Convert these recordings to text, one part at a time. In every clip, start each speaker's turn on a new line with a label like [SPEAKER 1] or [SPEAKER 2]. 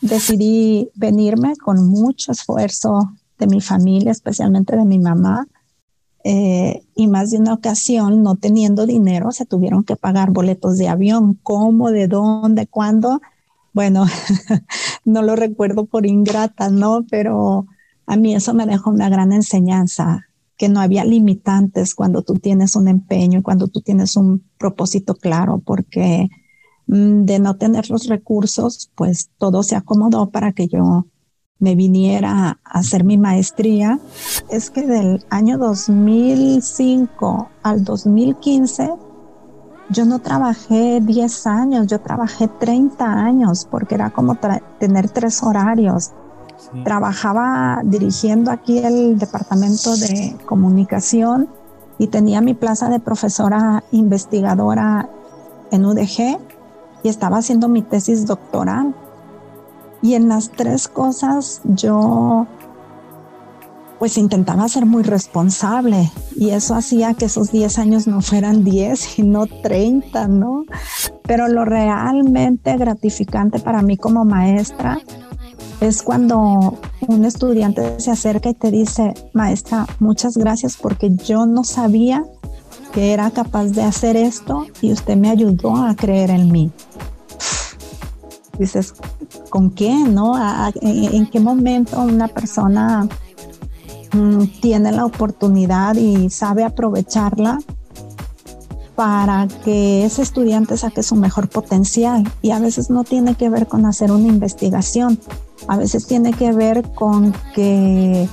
[SPEAKER 1] decidí venirme con mucho esfuerzo de mi familia, especialmente de mi mamá. Eh, y más de una ocasión, no teniendo dinero, se tuvieron que pagar boletos de avión. ¿Cómo? ¿De dónde? ¿Cuándo? Bueno, no lo recuerdo por ingrata, ¿no? Pero a mí eso me dejó una gran enseñanza, que no había limitantes cuando tú tienes un empeño y cuando tú tienes un propósito claro, porque de no tener los recursos, pues todo se acomodó para que yo me viniera a hacer mi maestría. Es que del año 2005 al 2015 yo no trabajé 10 años, yo trabajé 30 años porque era como tener tres horarios. Trabajaba dirigiendo aquí el departamento de comunicación y tenía mi plaza de profesora investigadora en UDG y estaba haciendo mi tesis doctoral. Y en las tres cosas yo pues intentaba ser muy responsable y eso hacía que esos 10 años no fueran 10, sino 30, ¿no? Pero lo realmente gratificante para mí como maestra es cuando un estudiante se acerca y te dice, maestra, muchas gracias porque yo no sabía que era capaz de hacer esto y usted me ayudó a creer en mí. Dices, ¿con qué? ¿No? ¿En qué momento una persona Mm, tiene la oportunidad y sabe aprovecharla para que ese estudiante saque su mejor potencial. Y a veces no tiene que ver con hacer una investigación, a veces tiene que ver con que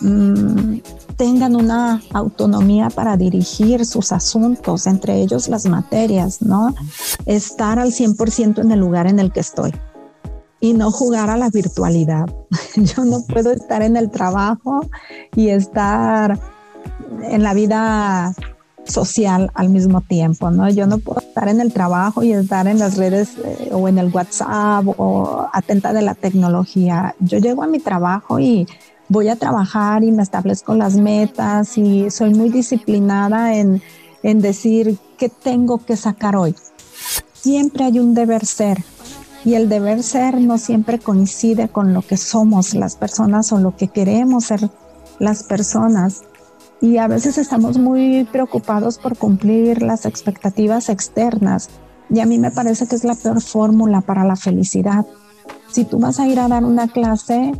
[SPEAKER 1] mm, tengan una autonomía para dirigir sus asuntos, entre ellos las materias, ¿no? Estar al 100% en el lugar en el que estoy y no jugar a la virtualidad. Yo no puedo estar en el trabajo y estar en la vida social al mismo tiempo, ¿no? Yo no puedo estar en el trabajo y estar en las redes eh, o en el WhatsApp o atenta de la tecnología. Yo llego a mi trabajo y voy a trabajar y me establezco las metas y soy muy disciplinada en, en decir qué tengo que sacar hoy. Siempre hay un deber ser, y el deber ser no siempre coincide con lo que somos las personas o lo que queremos ser las personas. Y a veces estamos muy preocupados por cumplir las expectativas externas. Y a mí me parece que es la peor fórmula para la felicidad. Si tú vas a ir a dar una clase,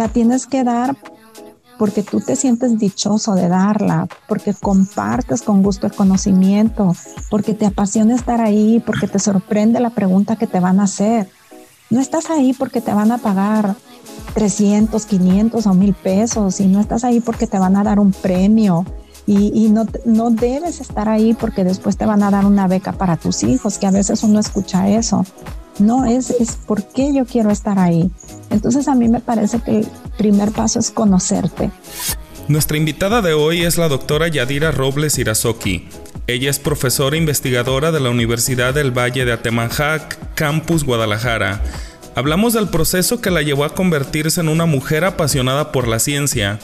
[SPEAKER 1] la tienes que dar porque tú te sientes dichoso de darla, porque compartes con gusto el conocimiento, porque te apasiona estar ahí, porque te sorprende la pregunta que te van a hacer. No estás ahí porque te van a pagar 300, 500 o 1000 pesos y no estás ahí porque te van a dar un premio y, no, no debes estar ahí porque después te van a dar una beca para tus hijos, que a veces uno escucha eso. No, es, es por qué yo quiero estar ahí. Entonces a mí me parece que el primer paso es conocerte.
[SPEAKER 2] Nuestra invitada de hoy es la doctora Yadira Robles Irazoki. Ella es profesora investigadora de la Universidad del Valle de Atemajac, Campus Guadalajara. Hablamos del proceso que la llevó a convertirse en una mujer apasionada por la ciencia.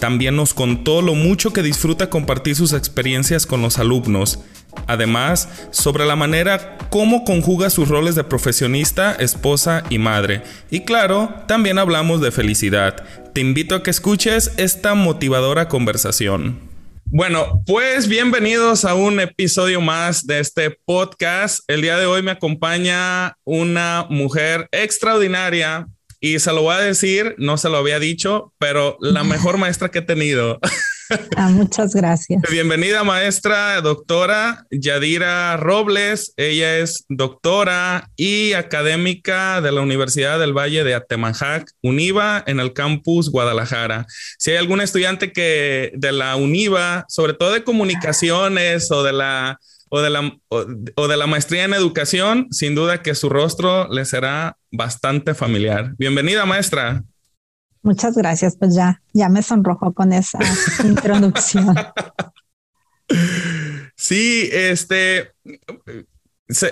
[SPEAKER 2] También nos contó lo mucho que disfruta compartir sus experiencias con los alumnos Además, sobre la manera cómo conjuga sus roles de profesionista, esposa y madre. Y claro, también hablamos de felicidad. Te invito a que escuches esta motivadora conversación. Bueno, pues bienvenidos a un episodio más de este podcast. El día de hoy me acompaña una mujer extraordinaria y se lo voy a decir, no se lo había dicho, pero la mejor maestra que he tenido.
[SPEAKER 1] Ah, muchas gracias.
[SPEAKER 2] Bienvenida, maestra, doctora Yadira Robles. Ella es doctora y académica de la Universidad del Valle de Atemajac, UNIVA, en el campus Guadalajara. Si hay algún estudiante que de la UNIVA, sobre todo de comunicaciones o de la o de la, o de la maestría en educación, sin duda que su rostro le será bastante familiar. Bienvenida, maestra.
[SPEAKER 1] Muchas gracias, pues ya, ya me sonrojó con esa introducción.
[SPEAKER 2] Sí, este,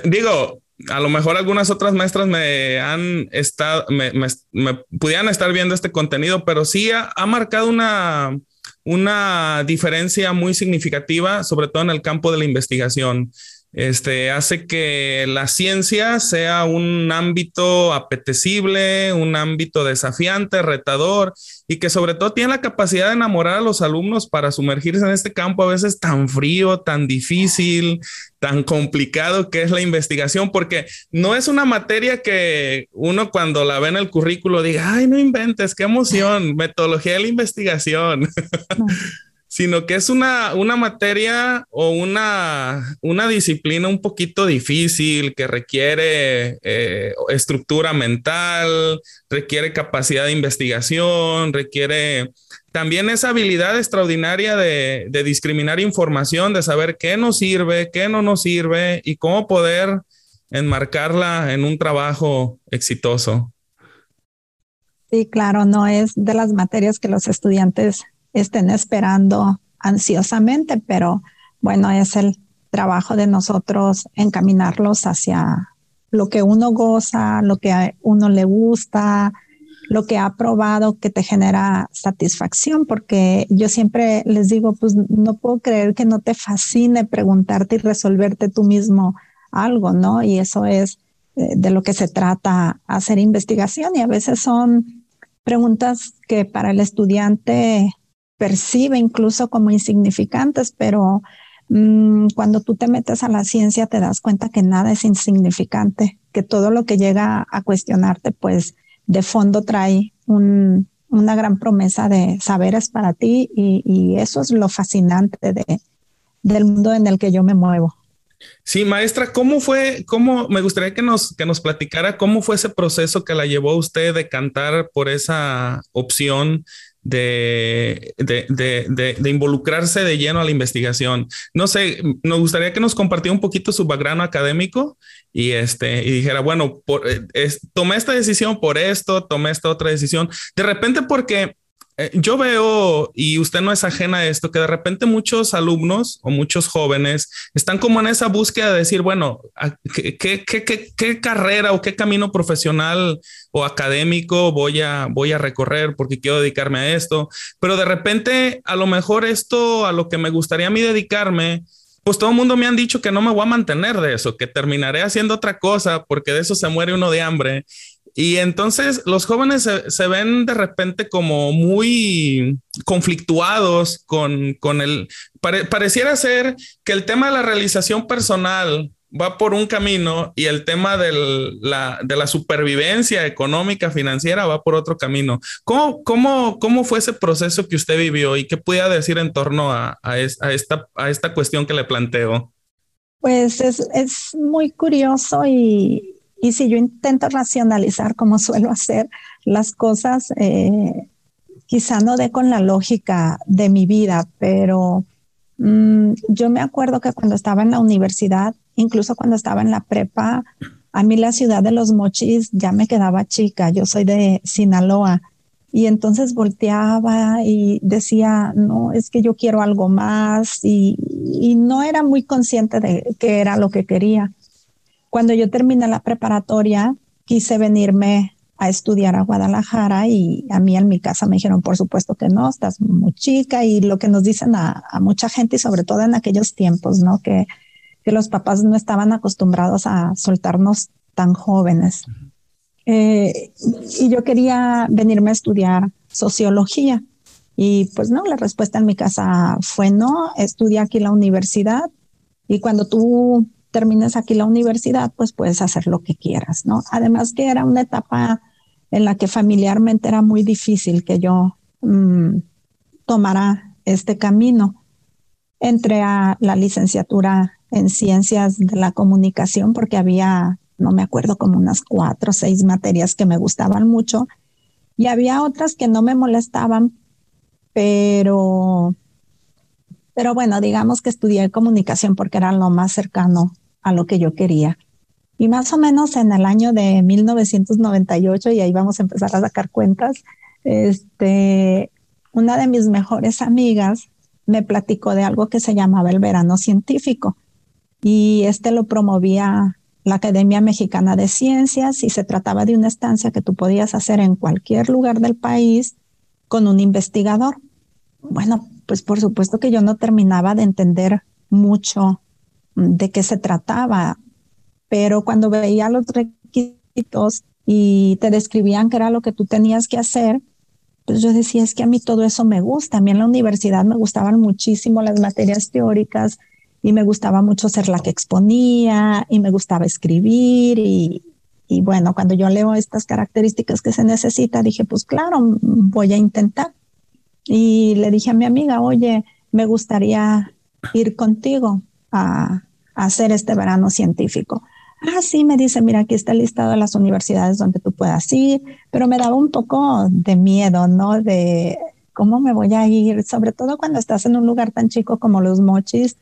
[SPEAKER 2] digo, a lo mejor algunas otras maestras me han estado, me, me, pudieran estar viendo este contenido, pero sí ha, ha, marcado una, una diferencia muy significativa, sobre todo en el campo de la investigación. Este, hace que la ciencia sea un ámbito apetecible, un ámbito desafiante, retador y que sobre todo tiene la capacidad de enamorar a los alumnos para sumergirse en este campo a veces tan frío, tan difícil, tan complicado que es la investigación, porque no es una materia que uno cuando la ve en el currículo diga, ay, no inventes, qué emoción, metodología de la investigación. Sino que es una, una materia o una, una, disciplina un poquito difícil que requiere eh, estructura mental, requiere capacidad de investigación, requiere también esa habilidad extraordinaria de, de discriminar información, de saber qué nos sirve, qué no nos sirve y cómo poder enmarcarla en un trabajo exitoso.
[SPEAKER 1] Sí, claro, no es de las materias que los estudiantes estén esperando ansiosamente, pero bueno, es el trabajo de nosotros encaminarlos hacia lo que uno goza, lo que a uno le gusta, lo que ha probado que te genera satisfacción, porque yo siempre les digo, pues no puedo creer que no te fascine preguntarte y resolverte tú mismo algo, ¿no? Y eso es eh, de lo que se trata hacer investigación y a veces son preguntas que para el estudiante percibe incluso como insignificantes, pero mm, cuando tú te metes a la ciencia te das cuenta que nada es insignificante, que todo lo que llega a cuestionarte, pues de fondo trae una gran promesa de saberes para ti y, eso es lo fascinante de, del mundo en el que yo me muevo.
[SPEAKER 2] Sí, maestra, ¿cómo fue, cómo, me gustaría que nos, que nos platicara cómo fue ese proceso que la llevó a usted de cantar por esa opción de, de, involucrarse de lleno a la investigación. No sé, nos gustaría que nos compartiera un poquito su background académico y, este, y dijera, bueno, por, eh, tomé esta decisión por esto, tomé esta otra decisión. De repente porque eh, yo veo, y usted no es ajena a esto, que de repente muchos alumnos o muchos jóvenes están como en esa búsqueda de decir, bueno, ¿qué, qué, qué, qué carrera o qué camino profesional o académico voy a, voy a recorrer porque quiero dedicarme a esto? Pero de repente, a lo mejor esto a lo que me gustaría a mí dedicarme, pues todo el mundo me han dicho que no me voy a mantener de eso, que terminaré haciendo otra cosa porque de eso se muere uno de hambre. Y entonces los jóvenes se, ven de repente como muy conflictuados con, con el... pareciera ser que el tema de la realización personal va por un camino y el tema de la supervivencia económica, financiera, va por otro camino. ¿Cómo, cómo, cómo fue ese proceso que usted vivió y qué podía decir en torno a, a, esta, a esta cuestión que le planteo?
[SPEAKER 1] Pues es, es muy curioso y, y si yo intento racionalizar como suelo hacer las cosas, eh, quizá no dé con la lógica de mi vida, pero mm, yo me acuerdo que cuando estaba en la universidad, incluso cuando estaba en la prepa, a mí la ciudad de los mochis ya me quedaba chica. Yo soy de Sinaloa. Y entonces volteaba y decía, no, es que yo quiero algo más y, y no era muy consciente de qué era lo que quería. Cuando yo terminé la preparatoria, quise venirme a estudiar a Guadalajara y a mí en mi casa me dijeron, por supuesto que no, estás muy chica y lo que nos dicen a, mucha gente y sobre todo en aquellos tiempos, ¿no? Que, que, los papás no estaban acostumbrados a soltarnos tan jóvenes. Eh, y yo quería venirme a estudiar sociología y pues no, la respuesta en mi casa fue no, estudia aquí la universidad y cuando tú termines aquí la universidad, pues puedes hacer lo que quieras, ¿no? Además que era una etapa en la que familiarmente era muy difícil que yo mm, tomara este camino. Entré a la licenciatura en ciencias de la comunicación porque había, no me acuerdo, como unas cuatro o seis materias que me gustaban mucho y había otras que no me molestaban, pero pero bueno, digamos que estudié comunicación porque era lo más cercano a lo que yo quería. Y más o menos en el año de 1998, y ahí vamos a empezar a sacar cuentas, este, una de mis mejores amigas me platicó de algo que se llamaba el verano científico. Y este lo promovía la Academia Mexicana de Ciencias y se trataba de una estancia que tú podías hacer en cualquier lugar del país con un investigador. Bueno, pues por supuesto que yo no terminaba de entender mucho de qué se trataba, pero cuando veía los requisitos y te describían qué era lo que tú tenías que hacer, pues yo decía, es que a mí todo eso me gusta. A mí en la universidad me gustaban muchísimo las materias teóricas y me gustaba mucho ser la que exponía y me gustaba escribir y, y bueno, cuando yo leo estas características que se necesita, dije, pues claro, voy a intentar. Y le dije a mi amiga, oye, me gustaría ir contigo a, hacer este verano científico. Ah, sí, me dice, mira, aquí está el listado de las universidades donde tú puedas ir, pero me daba un poco de miedo, ¿no? De cómo me voy a ir, sobre todo cuando estás en un lugar tan chico como los mochis,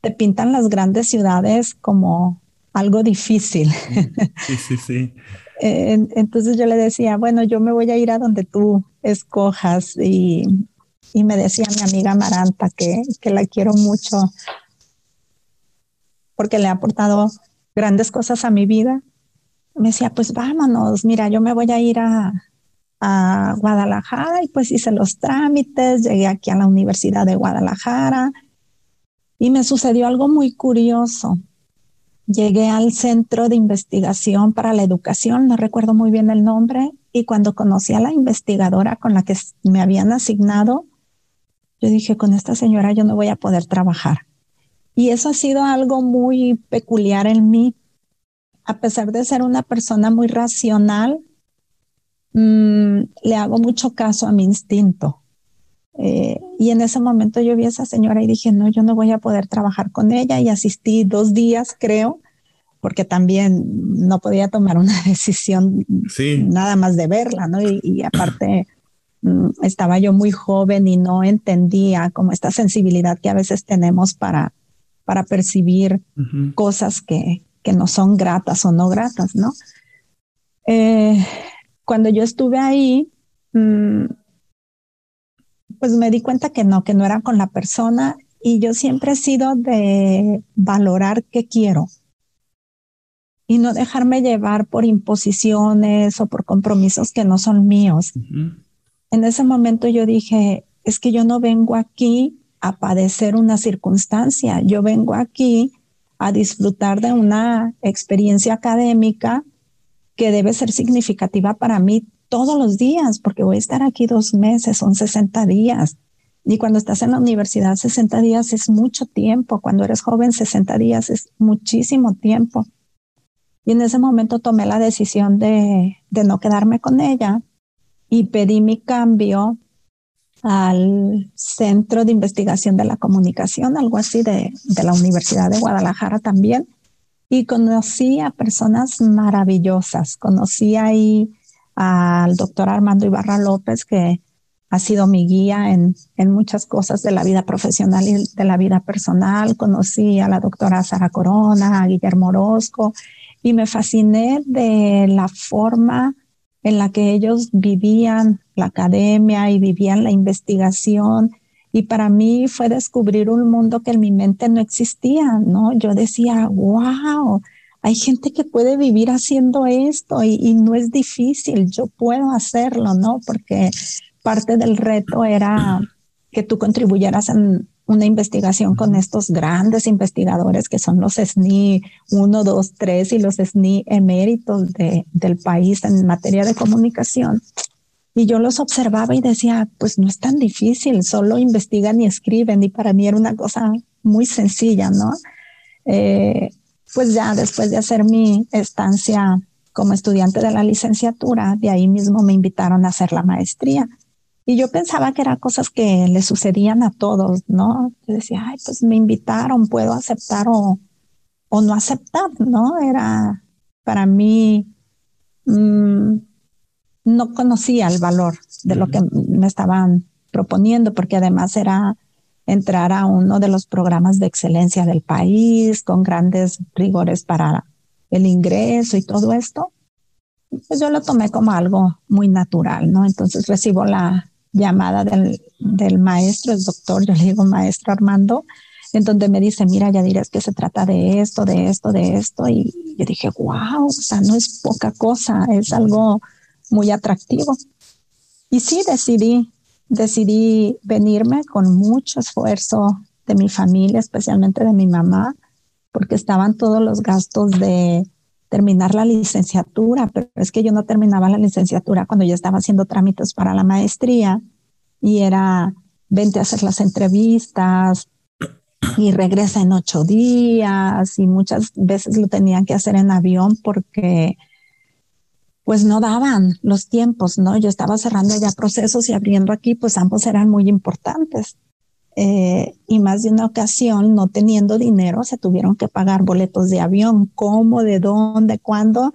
[SPEAKER 1] te pintan las grandes ciudades como algo difícil.
[SPEAKER 2] Sí, sí, sí.
[SPEAKER 1] Entonces yo le decía, bueno, yo me voy a ir a donde tú escojas y, y me decía mi amiga Maranta que, que la quiero mucho porque le ha aportado grandes cosas a mi vida. Me decía, pues vámonos, mira, yo me voy a ir a, a Guadalajara y pues hice los trámites, llegué aquí a la Universidad de Guadalajara y me sucedió algo muy curioso llegué al Centro de Investigación para la Educación, no recuerdo muy bien el nombre, y cuando conocí a la investigadora con la que me habían asignado, yo dije, con esta señora yo no voy a poder trabajar. Y eso ha sido algo muy peculiar en mí. A pesar de ser una persona muy racional, mm, le hago mucho caso a mi instinto. Eh, y en ese momento yo vi a esa señora y dije, no, yo no voy a poder trabajar con ella y asistí dos días, creo, porque también no podía tomar una decisión nada más de verla, ¿no? Y, aparte mm, estaba yo muy joven y no entendía como esta sensibilidad que a veces tenemos para, para percibir cosas que, que no son gratas o no gratas, ¿no? Eh, cuando yo estuve ahí, mm, pues me di cuenta que no, que no era con la persona y yo siempre he sido de valorar qué quiero y no dejarme llevar por imposiciones o por compromisos que no son míos. En ese momento yo dije, es que yo no vengo aquí a padecer una circunstancia, yo vengo aquí a disfrutar de una experiencia académica que debe ser significativa para mí todos los días, porque voy a estar aquí dos meses, son 60 días. Y cuando estás en la universidad, 60 días es mucho tiempo. Cuando eres joven, 60 días es muchísimo tiempo. Y en ese momento tomé la decisión de, de no quedarme con ella y pedí mi cambio al Centro de Investigación de la Comunicación, algo así de, de la Universidad de Guadalajara también. Y conocí a personas maravillosas. Conocí ahí al doctor Armando Ibarra López, que ha sido mi guía en, en, muchas cosas de la vida profesional y de la vida personal. Conocí a la doctora Sara Corona, a Guillermo Orozco, y me fasciné de la forma en la que ellos vivían la academia y vivían la investigación. Y para mí fue descubrir un mundo que en mi mente no existía, ¿no? Yo decía, wow, hay gente que puede vivir haciendo esto y, no es difícil, yo puedo hacerlo, ¿no? Porque parte del reto era que tú contribuyeras en una investigación con estos grandes investigadores que son los SNI 1, 2, 3 y los SNI eméritos de, del país en materia de comunicación. Y yo los observaba y decía, pues no es tan difícil, solo investigan y escriben. Y para mí era una cosa muy sencilla, ¿no? Eh, pues ya después de hacer mi estancia como estudiante de la licenciatura, de ahí mismo me invitaron a hacer la maestría. Y yo pensaba que eran cosas que le sucedían a todos, ¿no? Yo decía, ay, pues me invitaron, puedo aceptar o, o no aceptar, ¿no? Era para mí, mm, no conocía el valor de lo que me estaban proponiendo, porque además era entrar a uno de los programas de excelencia del país con grandes rigores para el ingreso y todo esto, pues yo lo tomé como algo muy natural, ¿no? Entonces recibo la llamada del, del maestro, el doctor, yo le digo maestro Armando, en donde me dice, mira, ya dirás que se trata de esto, de esto, de esto. Y yo dije, wow, o sea, no es poca cosa, es algo muy atractivo. Y sí, decidí decidí venirme con mucho esfuerzo de mi familia, especialmente de mi mamá, porque estaban todos los gastos de terminar la licenciatura, pero es que yo no terminaba la licenciatura cuando yo estaba haciendo trámites para la maestría y era vente a hacer las entrevistas y regresa en ocho días y muchas veces lo tenían que hacer en avión porque pues no daban los tiempos, ¿no? Yo estaba cerrando ya procesos y abriendo aquí, pues ambos eran muy importantes. Eh, y más de una ocasión, no teniendo dinero, se tuvieron que pagar boletos de avión. ¿Cómo? ¿De dónde? ¿Cuándo?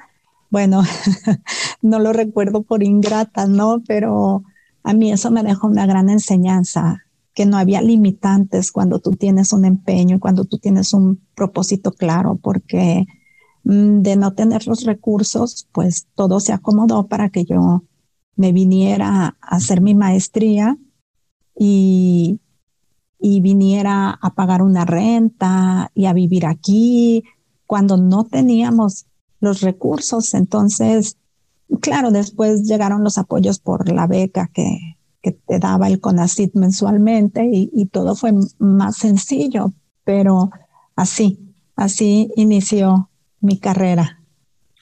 [SPEAKER 1] Bueno, no lo recuerdo por ingrata, ¿no? Pero a mí eso me dejó una gran enseñanza, que no había limitantes cuando tú tienes un empeño y cuando tú tienes un propósito claro, porque de no tener los recursos, pues todo se acomodó para que yo me viniera a hacer mi maestría y, y viniera a pagar una renta y a vivir aquí cuando no teníamos los recursos. Entonces, claro, después llegaron los apoyos por la beca que, te daba el CONACIT mensualmente y, todo fue más sencillo, pero así, así inició mi carrera.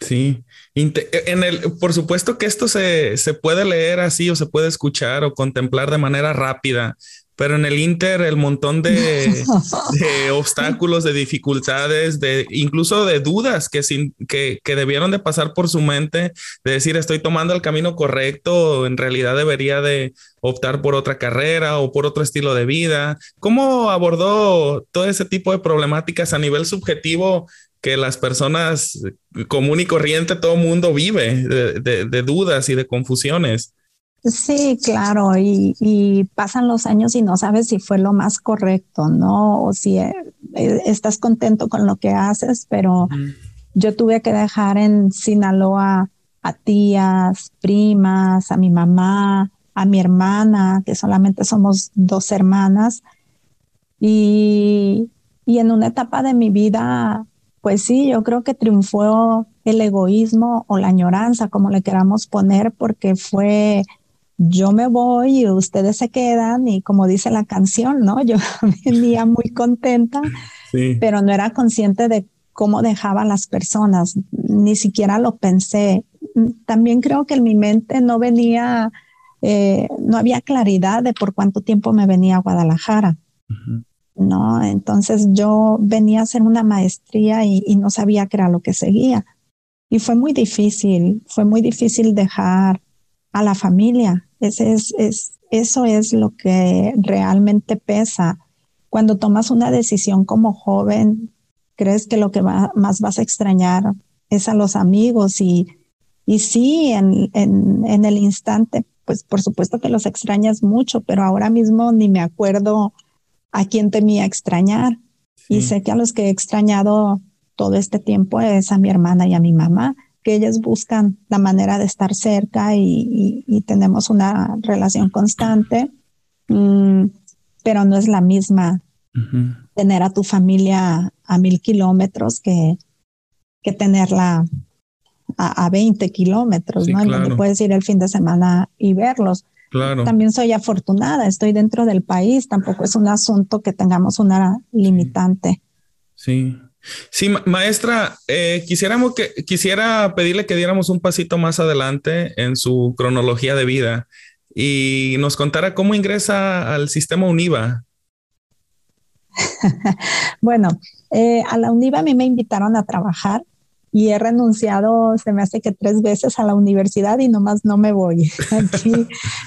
[SPEAKER 2] Sí, en el, por supuesto que esto se, se, puede leer así o se puede escuchar o contemplar de manera rápida, pero en el Inter el montón de, obstáculos, de dificultades, de incluso de dudas que, sin, que, que, debieron de pasar por su mente, de decir estoy tomando el camino correcto, o en realidad debería de optar por otra carrera o por otro estilo de vida. ¿Cómo abordó todo ese tipo de problemáticas a nivel subjetivo que las personas común y corriente, todo mundo vive de, de dudas y de confusiones?
[SPEAKER 1] Sí, claro, y, pasan los años y no sabes si fue lo más correcto, ¿no? O si eh, estás contento con lo que haces, pero yo tuve que dejar en Sinaloa a tías, primas, a mi mamá, a mi hermana, que solamente somos dos hermanas, y, y en una etapa de mi vida, pues sí, yo creo que triunfó el egoísmo o la añoranza, como le queramos poner, porque fue yo me voy y ustedes se quedan y como dice la canción, ¿no? Yo venía muy contenta, pero no era consciente de cómo dejaba a las personas, ni siquiera lo pensé. También creo que en mi mente no venía, eh, no había claridad de por cuánto tiempo me venía a Guadalajara. ¿No? Entonces yo venía a hacer una maestría y, no sabía qué era lo que seguía. Y fue muy difícil, fue muy difícil dejar a la familia. Ese es, es, eso es lo que realmente pesa. Cuando tomas una decisión como joven, crees que lo que más vas a extrañar es a los amigos y, y sí, en, en, el instante, pues por supuesto que los extrañas mucho, pero ahora mismo ni me acuerdo a quién temía extrañar. Y sé que a los que he extrañado todo este tiempo es a mi hermana y a mi mamá que ellas buscan la manera de estar cerca y, tenemos una relación constante, mm, pero no es la misma tener a tu familia a mil kilómetros que, que tenerla a, 20 kilómetros, ¿no? Donde puedes ir el fin de semana y verlos. Claro. También soy afortunada, estoy dentro del país, tampoco es un asunto que tengamos una limitante.
[SPEAKER 2] Sí, Sí, maestra, eh, quisiéramos que, quisiera pedirle que diéramos un pasito más adelante en su cronología de vida y nos contara cómo ingresa al sistema UNIVA.
[SPEAKER 1] bueno, eh, a la UNIVA a mí me invitaron a trabajar y he renunciado, se me hace que tres veces a la universidad y nomás no me voy. Aquí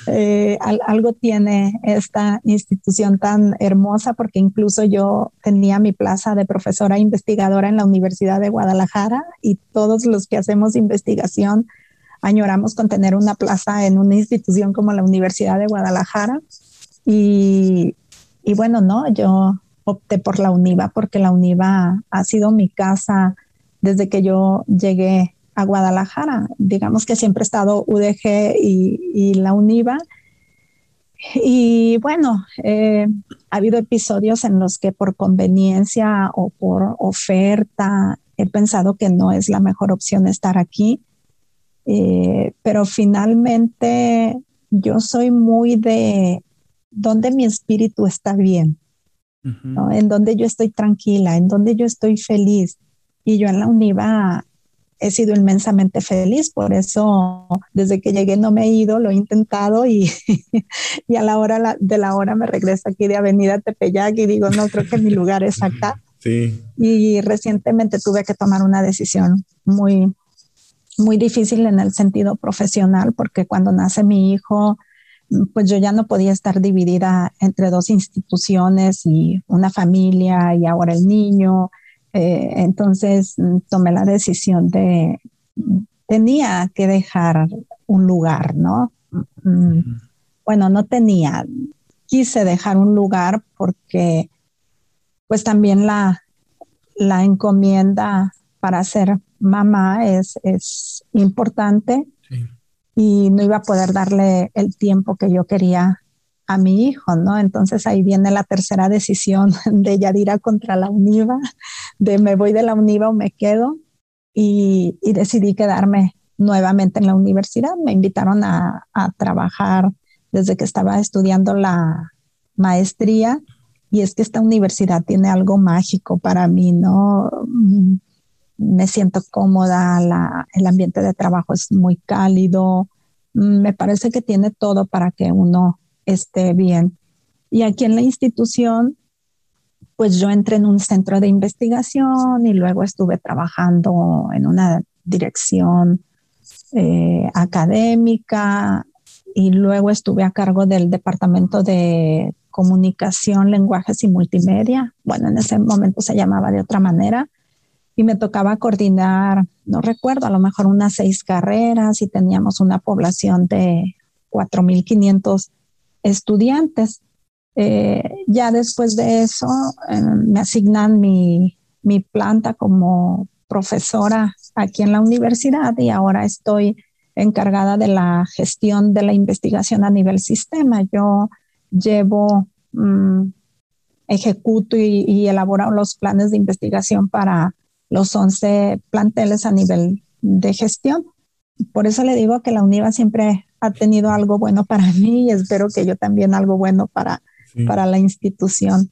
[SPEAKER 1] eh, algo tiene esta institución tan hermosa porque incluso yo tenía mi plaza de profesora investigadora en la Universidad de Guadalajara y todos los que hacemos investigación añoramos con tener una plaza en una institución como la Universidad de Guadalajara. Y, y bueno, no, yo opté por la UNIVA porque la UNIVA ha sido mi casa desde que yo llegué a Guadalajara. Digamos que siempre he estado UDG y, la UNIVA. Y bueno, eh, ha habido episodios en los que por conveniencia o por oferta he pensado que no es la mejor opción estar aquí, eh, pero finalmente yo soy muy de donde mi espíritu está bien. en donde yo estoy tranquila, en donde yo estoy feliz. Y yo en la UNIVA he sido inmensamente feliz, por eso desde que llegué no me he ido, lo he intentado y, y a la hora de la hora me regreso aquí de Avenida Tepeyac y digo, no, creo que mi lugar es acá. Sí. Y recientemente tuve que tomar una decisión muy, muy difícil en el sentido profesional, porque cuando nace mi hijo, pues yo ya no podía estar dividida entre dos instituciones y una familia y ahora el niño. Eh, entonces mm, tomé la decisión de, tenía que dejar un lugar, ¿no? Mm, bueno, no tenía, quise dejar un lugar porque pues también la, la encomienda para ser mamá es, es importante y no iba a poder darle el tiempo que yo quería a mi hijo, ¿no? Entonces ahí viene la tercera decisión de Yadira contra la UNIVA, de me voy de la UNIVA o me quedo y, decidí quedarme nuevamente en la universidad. Me invitaron a, trabajar desde que estaba estudiando la maestría y es que esta universidad tiene algo mágico para mí, ¿no? me siento cómoda, el ambiente de trabajo es muy cálido, mm, me parece que tiene todo para que uno esté bien. Y aquí en la institución, pues yo entré en un centro de investigación y luego estuve trabajando en una dirección eh, académica y luego estuve a cargo del departamento de comunicación, lenguajes y multimedia. Bueno, en ese momento se llamaba de otra manera y me tocaba coordinar, no recuerdo, a lo mejor unas seis carreras y teníamos una población de 4.500 estudiantes. Eh, ya después de eso eh, me asignan mi, mi planta como profesora aquí en la universidad y ahora estoy encargada de la gestión de la investigación a nivel sistema. Yo llevo, mm, ejecuto y, elaboro los planes de investigación para los 11 planteles a nivel de gestión. Por eso le digo que la UNIVA siempre ha tenido algo bueno para mí y espero que yo también algo bueno para, para la institución.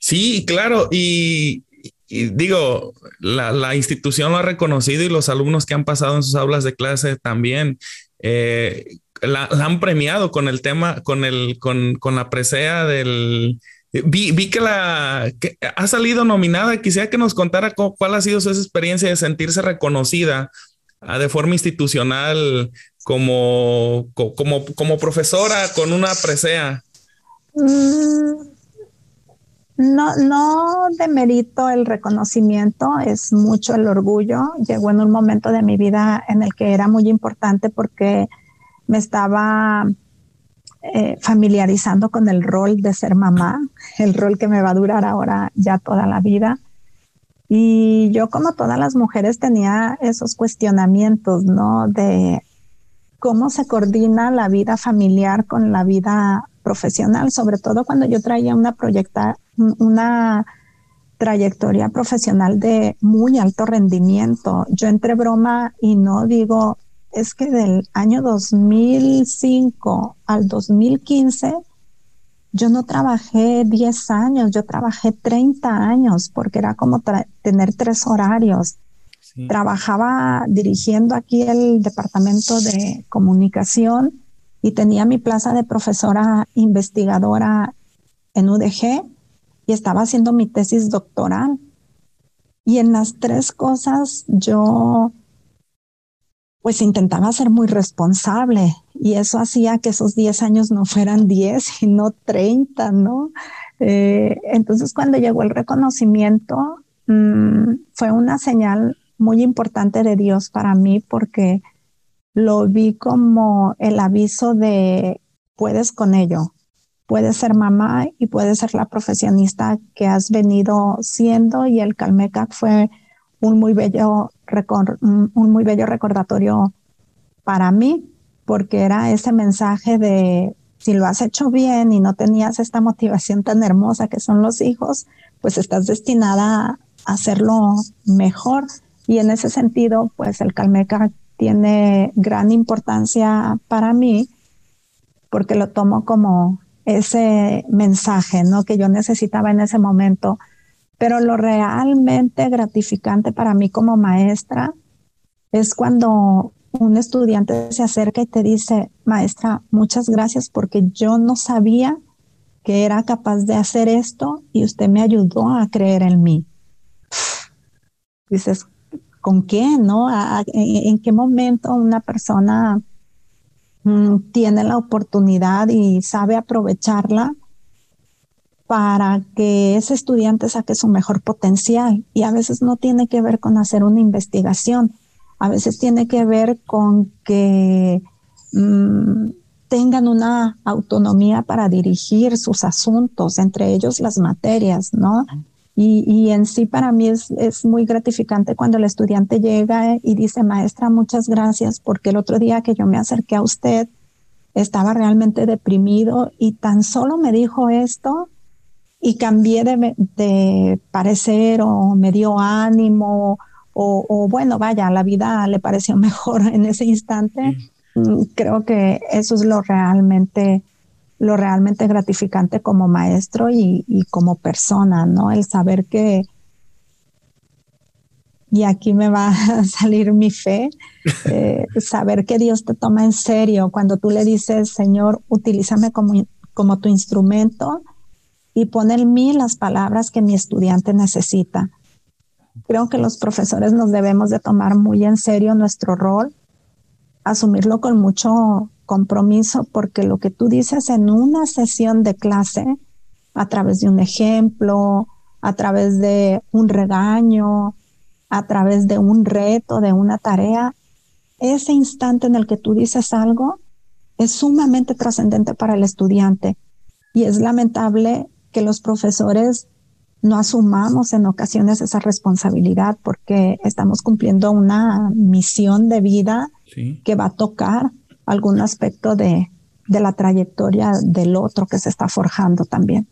[SPEAKER 2] Sí, claro. Y, digo, la, institución lo ha reconocido y los alumnos que han pasado en sus aulas de clase también. Eh, la, han premiado con el tema, con, el, con, con la presea del, Vi, que la ha salido nominada. Quisiera que nos contara cuál ha sido su experiencia de sentirse reconocida ah, de forma institucional como, como, como profesora con una presea.
[SPEAKER 1] Mm, no, no demerito el reconocimiento, es mucho el orgullo. Llegó en un momento de mi vida en el que era muy importante porque me estaba eh, familiarizando con el rol de ser mamá, el rol que me va a durar ahora ya toda la vida. Y yo como todas las mujeres tenía esos cuestionamientos, ¿no? De cómo se coordina la vida familiar con la vida profesional, sobre todo cuando yo traía una proyecta, una trayectoria profesional de muy alto rendimiento. Yo entre broma y no digo, es que del año 2005 al 2015 yo no trabajé 10 años, yo trabajé 30 años porque era como tener tres horarios. Trabajaba dirigiendo aquí el departamento de comunicación y tenía mi plaza de profesora investigadora en UDG y estaba haciendo mi tesis doctoral. Y en las tres cosas yo pues intentaba ser muy responsable y eso hacía que esos 10 años no fueran 10, sino 30, ¿no? Eh, entonces cuando llegó el reconocimiento, mm, fue una señal muy importante de Dios para mí porque lo vi como el aviso de puedes con ello, puedes ser mamá y puedes ser la profesionista que has venido siendo y el Calmecac fue un muy bello, un muy bello recordatorio para mí, porque era ese mensaje de si lo has hecho bien y no tenías esta motivación tan hermosa que son los hijos, pues estás destinada a hacerlo mejor. Y en ese sentido, pues el Calmeca tiene gran importancia para mí porque lo tomo como ese mensaje, ¿no? Que yo necesitaba en ese momento. Pero lo realmente gratificante para mí como maestra es cuando un estudiante se acerca y te dice, maestra, muchas gracias porque yo no sabía que era capaz de hacer esto y usted me ayudó a creer en mí. Dices, ¿con qué? ¿No? en, qué momento una persona mm, tiene la oportunidad y sabe aprovecharla para que ese estudiante saque su mejor potencial? Y a veces no tiene que ver con hacer una investigación a veces tiene que ver con que mm, tengan una autonomía para dirigir sus asuntos, entre ellos las materias, ¿no? Y, en sí para mí es, es, muy gratificante cuando el estudiante llega y dice, maestra, muchas gracias, porque el otro día que yo me acerqué a usted estaba realmente deprimido y tan solo me dijo esto y cambié de, de parecer o me dio ánimo o, bueno, vaya, la vida le pareció mejor en ese instante, mm, creo que eso es lo realmente, lo realmente gratificante como maestro y, como persona, ¿no? El saber que, y aquí me va a salir mi fe, eh, saber que Dios te toma en serio cuando tú le dices, Señor, utilízame como, como tu instrumento y pon en mí las palabras que mi estudiante necesita Creo que los profesores nos debemos de tomar muy en serio nuestro rol, asumirlo con mucho compromiso, porque lo que tú dices en una sesión de clase, a través de un ejemplo, a través de un regaño, a través de un reto, de una tarea, ese instante en el que tú dices algo es sumamente trascendente para el estudiante. Y es lamentable que los profesores no asumamos en ocasiones esa responsabilidad porque estamos cumpliendo una misión de vida que va a tocar algún aspecto de, de la trayectoria del otro que se está forjando también.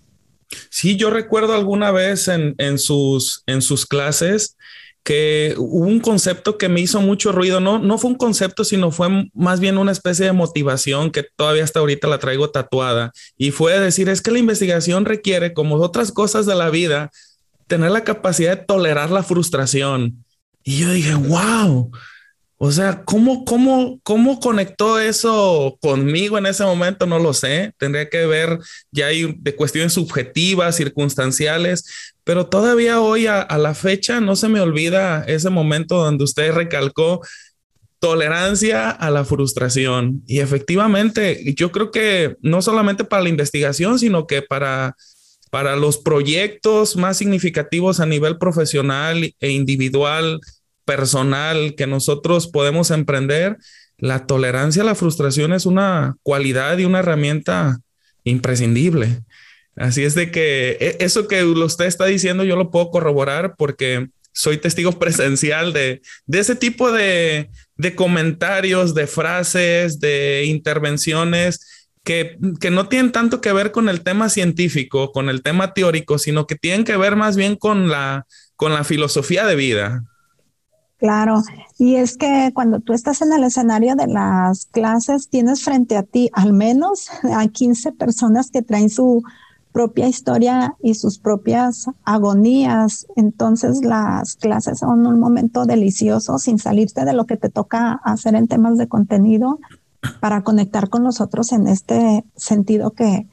[SPEAKER 2] Sí, yo recuerdo alguna vez en, en, sus, en sus clases que hubo un concepto que me hizo mucho ruido, no, no fue un concepto, sino fue más bien una especie de motivación que todavía hasta ahorita la traigo tatuada y fue decir, es que la investigación requiere, como otras cosas de la vida, tener la capacidad de tolerar la frustración. Y yo dije, wow, o sea, ¿cómo, cómo, cómo conectó eso conmigo en ese momento? No lo sé. Tendría que ver ya hay de cuestiones subjetivas, circunstanciales, pero todavía hoy a, la fecha no se me olvida ese momento donde usted recalcó tolerancia a la frustración. Y efectivamente, yo creo que no solamente para la investigación, sino que para, para los proyectos más significativos a nivel profesional e individual personal que nosotros podemos emprender, la tolerancia a la frustración es una cualidad y una herramienta imprescindible. Así es de que e, eso que usted está diciendo yo lo puedo corroborar porque soy testigo presencial de, ese tipo de, de, comentarios, de frases, de intervenciones que, que, no tienen tanto que ver con el tema científico, con el tema teórico, sino que tienen que ver más bien con la, con la filosofía de vida.
[SPEAKER 1] Claro, y es que cuando tú estás en el escenario de las clases, tienes frente a ti al menos a 15 personas que traen su propia historia y sus propias agonías. Entonces las clases son un momento delicioso sin salirte de lo que te toca hacer en temas de contenido para conectar con los otros en este sentido que,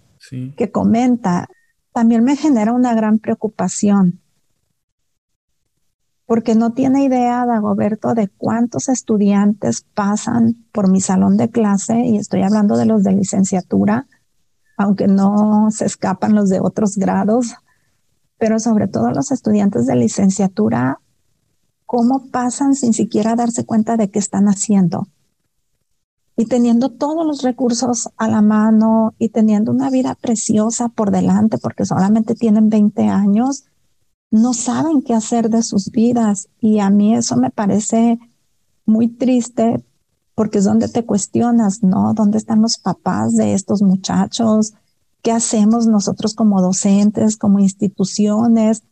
[SPEAKER 1] que comenta. También me genera una gran preocupación porque no tiene idea, Dagoberto, de cuántos estudiantes pasan por mi salón de clase, y estoy hablando de los de licenciatura, aunque no se escapan los de otros grados, pero sobre todo los estudiantes de licenciatura, cómo pasan sin siquiera darse cuenta de qué están haciendo. Y teniendo todos los recursos a la mano y teniendo una vida preciosa por delante, porque solamente tienen 20 años, no saben qué hacer de sus vidas y a mí eso me parece muy triste porque es donde te cuestionas, ¿no? ¿Dónde están los papás de estos muchachos? ¿Qué hacemos nosotros como docentes, como instituciones?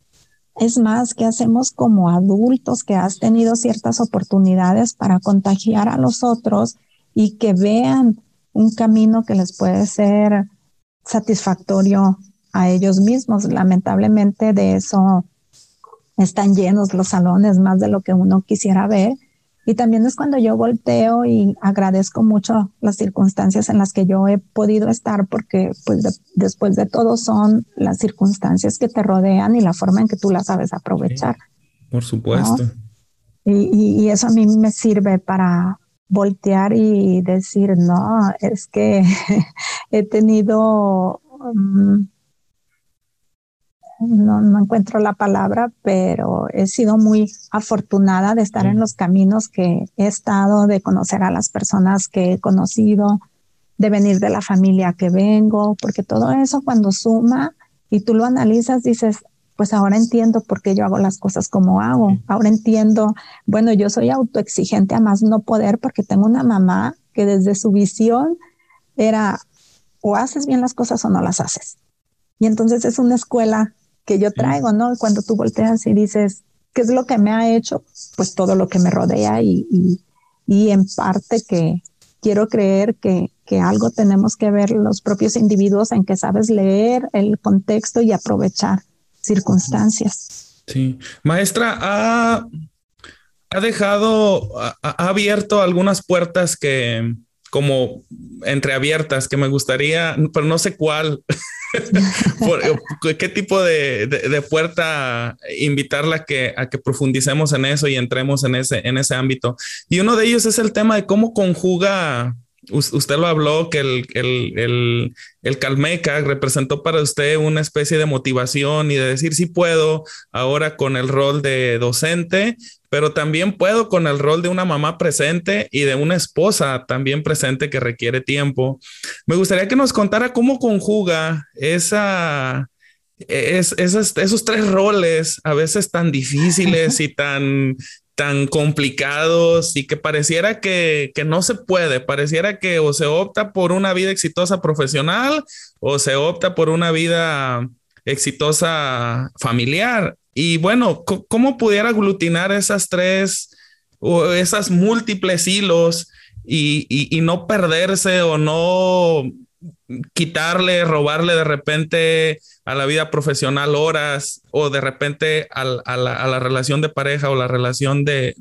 [SPEAKER 1] Es más, ¿qué hacemos como adultos que has tenido ciertas oportunidades para contagiar a los otros y que vean un camino que les puede ser satisfactorio a ellos mismos. Lamentablemente de eso están llenos los salones más de lo que uno quisiera ver. Y también es cuando yo volteo y agradezco mucho las circunstancias en las que yo he podido estar, porque pues después de todo son las circunstancias que te rodean y la forma en que tú las sabes aprovechar.
[SPEAKER 2] por supuesto.
[SPEAKER 1] Y, y, eso a mí me sirve para voltear y decir, no, es que he tenido... Um, no, encuentro la palabra, pero he sido muy afortunada de estar en los caminos que he estado, de conocer a las personas que he conocido, de venir de la familia que vengo, porque todo eso cuando suma y tú lo analizas, dices, pues ahora entiendo por qué yo hago las cosas como hago. Ahora entiendo, bueno, yo soy autoexigente a más no poder porque tengo una mamá que desde su visión era o haces bien las cosas o no las haces. Y entonces es una escuela que yo traigo, ¿no? Cuando tú volteas y dices, ¿qué es lo que me ha hecho? Pues todo lo que me rodea y, y, en parte que quiero creer que, que algo tenemos que ver los propios individuos en que sabes leer el contexto y aprovechar circunstancias.
[SPEAKER 2] Sí. Maestra, ha, ha dejado, ha, ha abierto algunas puertas que, como entreabiertas que me gustaría, pero no sé cuál, qué tipo de, puerta invitarla a que, a que profundicemos en eso y entremos en ese, en ese ámbito. Y uno de ellos es el tema de cómo conjuga usted lo habló, que el, el, el, el, Calmeca representó para usted una especie de motivación y de decir, sí puedo ahora con el rol de docente, pero también puedo con el rol de una mamá presente y de una esposa también presente que requiere tiempo. Me gustaría que nos contara cómo conjuga esa... Es, esos, esos tres roles a veces tan difíciles y tan tan complicados y que pareciera que, no se puede, pareciera que o se opta por una vida exitosa profesional o se opta por una vida exitosa familiar. Y bueno, ¿cómo pudiera aglutinar esas tres o esas múltiples hilos y, y no perderse o no quitarle, robarle de repente a la vida profesional horas o de repente a, la, relación de pareja o la relación de,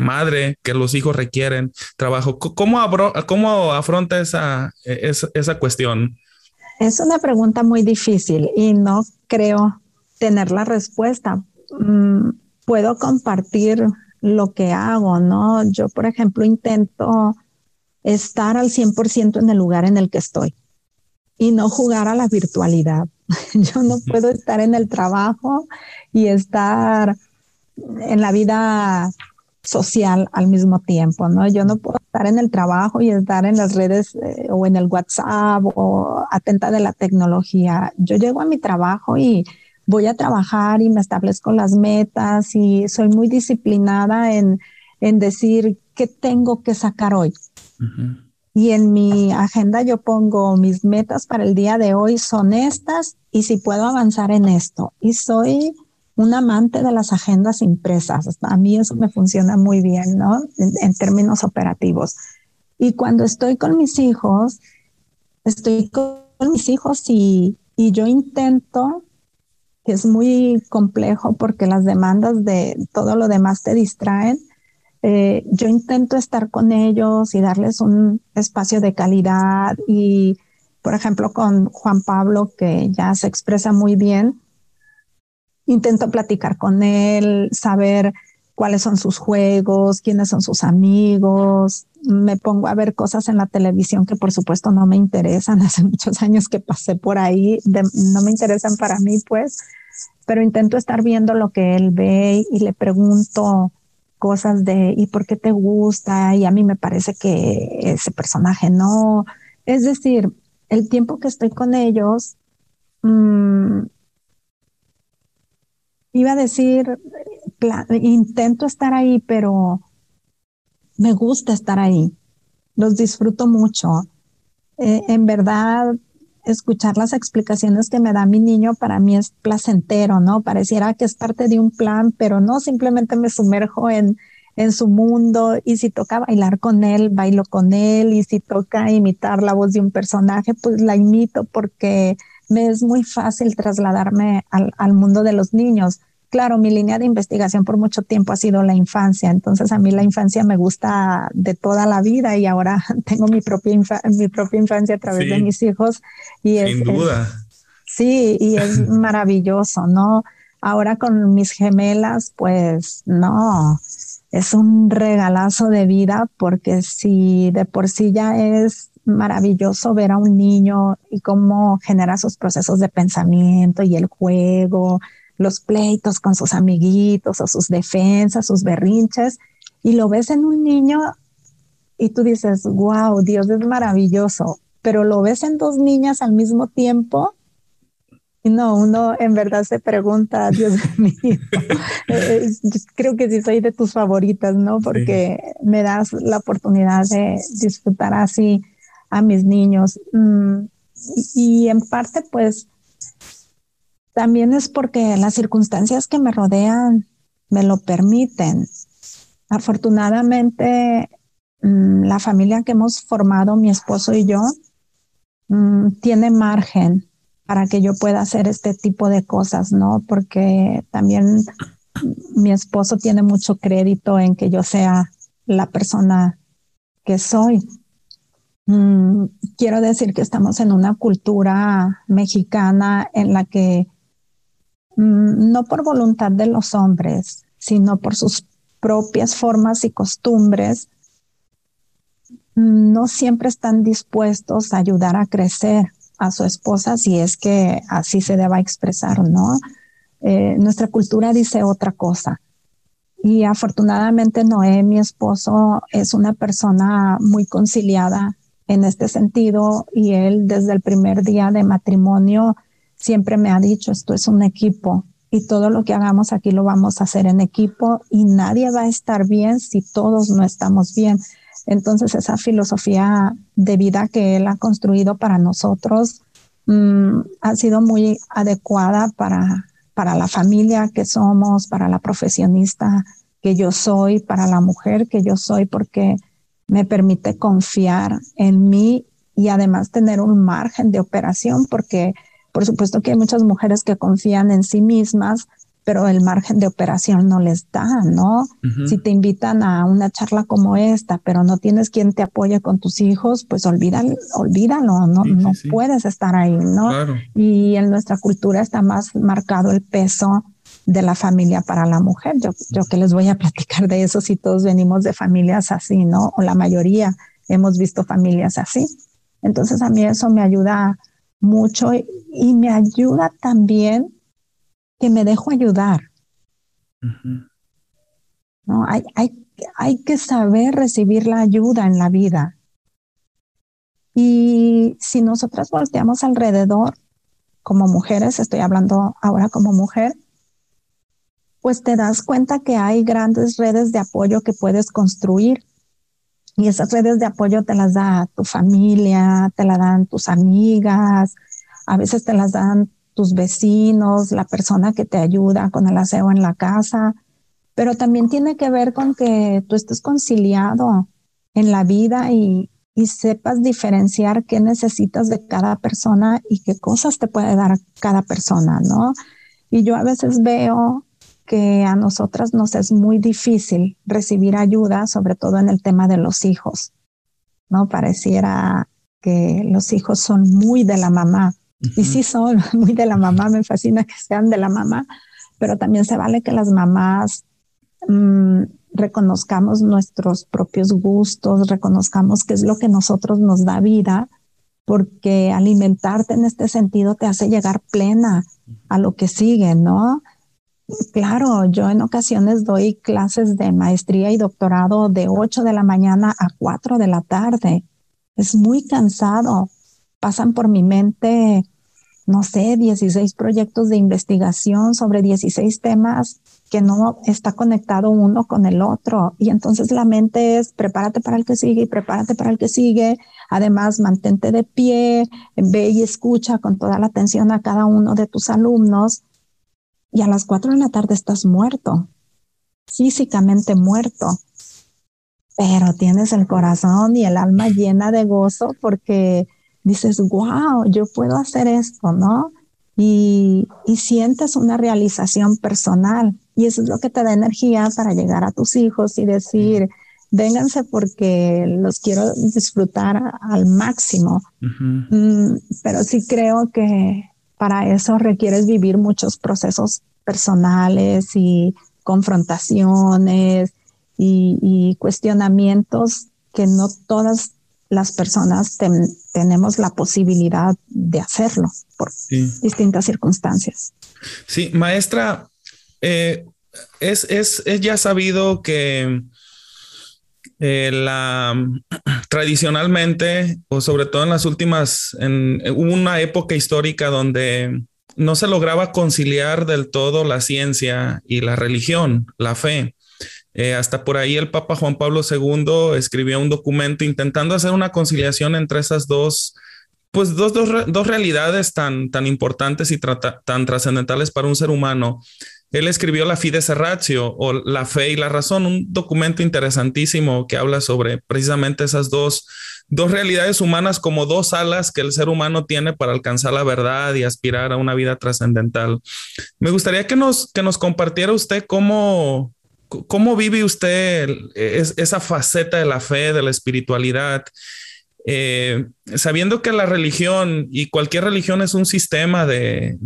[SPEAKER 2] madre que los hijos requieren trabajo. ¿Cómo, cómo afronta esa, esa, cuestión?
[SPEAKER 1] Es una pregunta muy difícil y no creo tener la respuesta. Mm, puedo compartir lo que hago, ¿no? Yo, por ejemplo, intento estar al 100% en el lugar en el que estoy y no jugar a la virtualidad. Yo no puedo estar en el trabajo y estar en la vida social al mismo tiempo, ¿no? Yo no puedo estar en el trabajo y estar en las redes eh, o en el WhatsApp o atenta de la tecnología. Yo llego a mi trabajo y voy a trabajar y me establezco las metas y soy muy disciplinada en, en decir qué tengo que sacar hoy. Y en mi agenda yo pongo mis metas para el día de hoy son estas y si puedo avanzar en esto. Y soy un amante de las agendas impresas. A mí eso me funciona muy bien, ¿no? En, términos operativos. Y cuando estoy con mis hijos, estoy con mis hijos y, y yo intento, que es muy complejo porque las demandas de todo lo demás te distraen, eh, yo intento estar con ellos y darles un espacio de calidad y, por ejemplo, con Juan Pablo, que ya se expresa muy bien, intento platicar con él, saber cuáles son sus juegos, quiénes son sus amigos. Me pongo a ver cosas en la televisión que por supuesto no me interesan. Hace muchos años que pasé por ahí, no me interesan para mí, pues, pero intento estar viendo lo que él ve y le pregunto cosas de ¿y por qué te gusta? Y a mí me parece que ese personaje no. Es decir, el tiempo que estoy con ellos, mm, iba a decir, intento estar ahí, pero me gusta estar ahí. Los disfruto mucho. Eh, en verdad, escuchar las explicaciones que me da mi niño para mí es placentero, ¿no? Pareciera que es parte de un plan, pero no, simplemente me sumerjo en, en su mundo y si toca bailar con él, bailo con él y si toca imitar la voz de un personaje, pues la imito porque me es muy fácil trasladarme al, al mundo de los niños. Claro, mi línea de investigación por mucho tiempo ha sido la infancia, entonces a mí la infancia me gusta de toda la vida y ahora tengo mi propia, mi propia infancia a través de mis hijos. Y
[SPEAKER 2] sin duda.
[SPEAKER 1] sí, y es maravilloso, ¿no? Ahora con mis gemelas, pues no, es un regalazo de vida porque si de por sí ya es maravilloso ver a un niño y cómo genera sus procesos de pensamiento y el juego, los pleitos con sus amiguitos o sus defensas, sus berrinches, y lo ves en un niño y tú dices, wow, Dios es maravilloso, pero lo ves en dos niñas al mismo tiempo no, uno en verdad se pregunta, Dios mío, eh, creo que sí soy de tus favoritas, ¿no? Porque me das la oportunidad de disfrutar así a mis niños. Mm, y, en parte, pues, también es porque las circunstancias que me rodean me lo permiten. Afortunadamente, mm, la familia que hemos formado, mi esposo y yo, mm, tiene margen para que yo pueda hacer este tipo de cosas, ¿no? Porque también mi esposo tiene mucho crédito en que yo sea la persona que soy. Mm, quiero decir que estamos en una cultura mexicana en la que mm, no por voluntad de los hombres, sino por sus propias formas y costumbres, no siempre están dispuestos a ayudar a crecer a su esposa si es que así se deba expresar, ¿no? Eh, nuestra cultura dice otra cosa. Y afortunadamente Noé, mi esposo, es una persona muy conciliada en este sentido y él desde el primer día de matrimonio siempre me ha dicho, esto es un equipo y todo lo que hagamos aquí lo vamos a hacer en equipo y nadie va a estar bien si todos no estamos bien. Entonces esa filosofía de vida que él ha construido para nosotros mm, ha sido muy adecuada para, para la familia que somos, para la profesionista que yo soy, para la mujer que yo soy, porque me permite confiar en mí y además tener un margen de operación, porque por supuesto que hay muchas mujeres que confían en sí mismas, pero el margen de operación no les da, ¿no? Si te invitan a una charla como esta, pero no tienes quien te apoye con tus hijos, pues olvídalo, olvídalo no, no puedes estar ahí, ¿no? Y en nuestra cultura está más marcado el peso de la familia para la mujer. Yo, yo que les voy a platicar de eso si todos venimos de familias así, ¿no? O la mayoría hemos visto familias así. Entonces a mí eso me ayuda mucho y me ayuda también que me dejo ayudar. ¿No? Hay, hay, hay que saber recibir la ayuda en la vida. Y si nosotras volteamos alrededor, como mujeres, estoy hablando ahora como mujer, pues te das cuenta que hay grandes redes de apoyo que puedes construir. Y esas redes de apoyo te las da tu familia, te las dan tus amigas, a veces te las dan tus vecinos, la persona que te ayuda con el aseo en la casa, pero también tiene que ver con que tú estés conciliado en la vida y, y sepas diferenciar qué necesitas de cada persona y qué cosas te puede dar cada persona, ¿no? Y yo a veces veo que a nosotras nos es muy difícil recibir ayuda, sobre todo en el tema de los hijos, ¿no? Pareciera que los hijos son muy de la mamá y sí son muy de la mamá, me fascina que sean de la mamá, pero también se vale que las mamás mm, reconozcamos nuestros propios gustos, reconozcamos qué es lo que nosotros nos da vida, porque alimentarte en este sentido te hace llegar plena a lo que sigue, ¿no? Claro, yo en ocasiones doy clases de maestría y doctorado de 8 de la mañana a 4 de la tarde. Es muy cansado. Pasan por mi mente no sé, 16 proyectos de investigación sobre 16 temas que no está conectado uno con el otro. Y entonces la mente es prepárate para el que sigue y prepárate para el que sigue. Además, mantente de pie, ve y escucha con toda la atención a cada uno de tus alumnos. Y a las cuatro de la tarde estás muerto, físicamente muerto. pero tienes el corazón y el alma llena de gozo porque dices, wow, yo puedo hacer esto, ¿no? Y, y, sientes una realización personal y eso es lo que te da energía para llegar a tus hijos y decir, vénganse porque los quiero disfrutar al máximo. Mm, pero sí creo que para eso requieres vivir muchos procesos personales y confrontaciones y, cuestionamientos que no todas las personas tenemos la posibilidad de hacerlo por distintas circunstancias.
[SPEAKER 2] Sí, maestra, eh, es, es, ya sabido que eh, tradicionalmente, o sobre todo en las últimas, en, hubo una época histórica donde no se lograba conciliar del todo la ciencia y la religión, la fe. Eh, hasta por ahí el Papa Juan Pablo II escribió un documento intentando hacer una conciliación entre esas dos, pues dos, dos, realidades tan, tan importantes y tan trascendentales para un ser humano. Él escribió La Fides Ratio o La Fe y la Razón, un documento interesantísimo que habla sobre precisamente esas dos, dos realidades humanas como dos alas que el ser humano tiene para alcanzar la verdad y aspirar a una vida trascendental. Me gustaría que nos, que nos compartiera usted cómo, cómo vive usted esa faceta de la fe, de la espiritualidad eh, sabiendo que la religión y cualquier religión es un sistema de,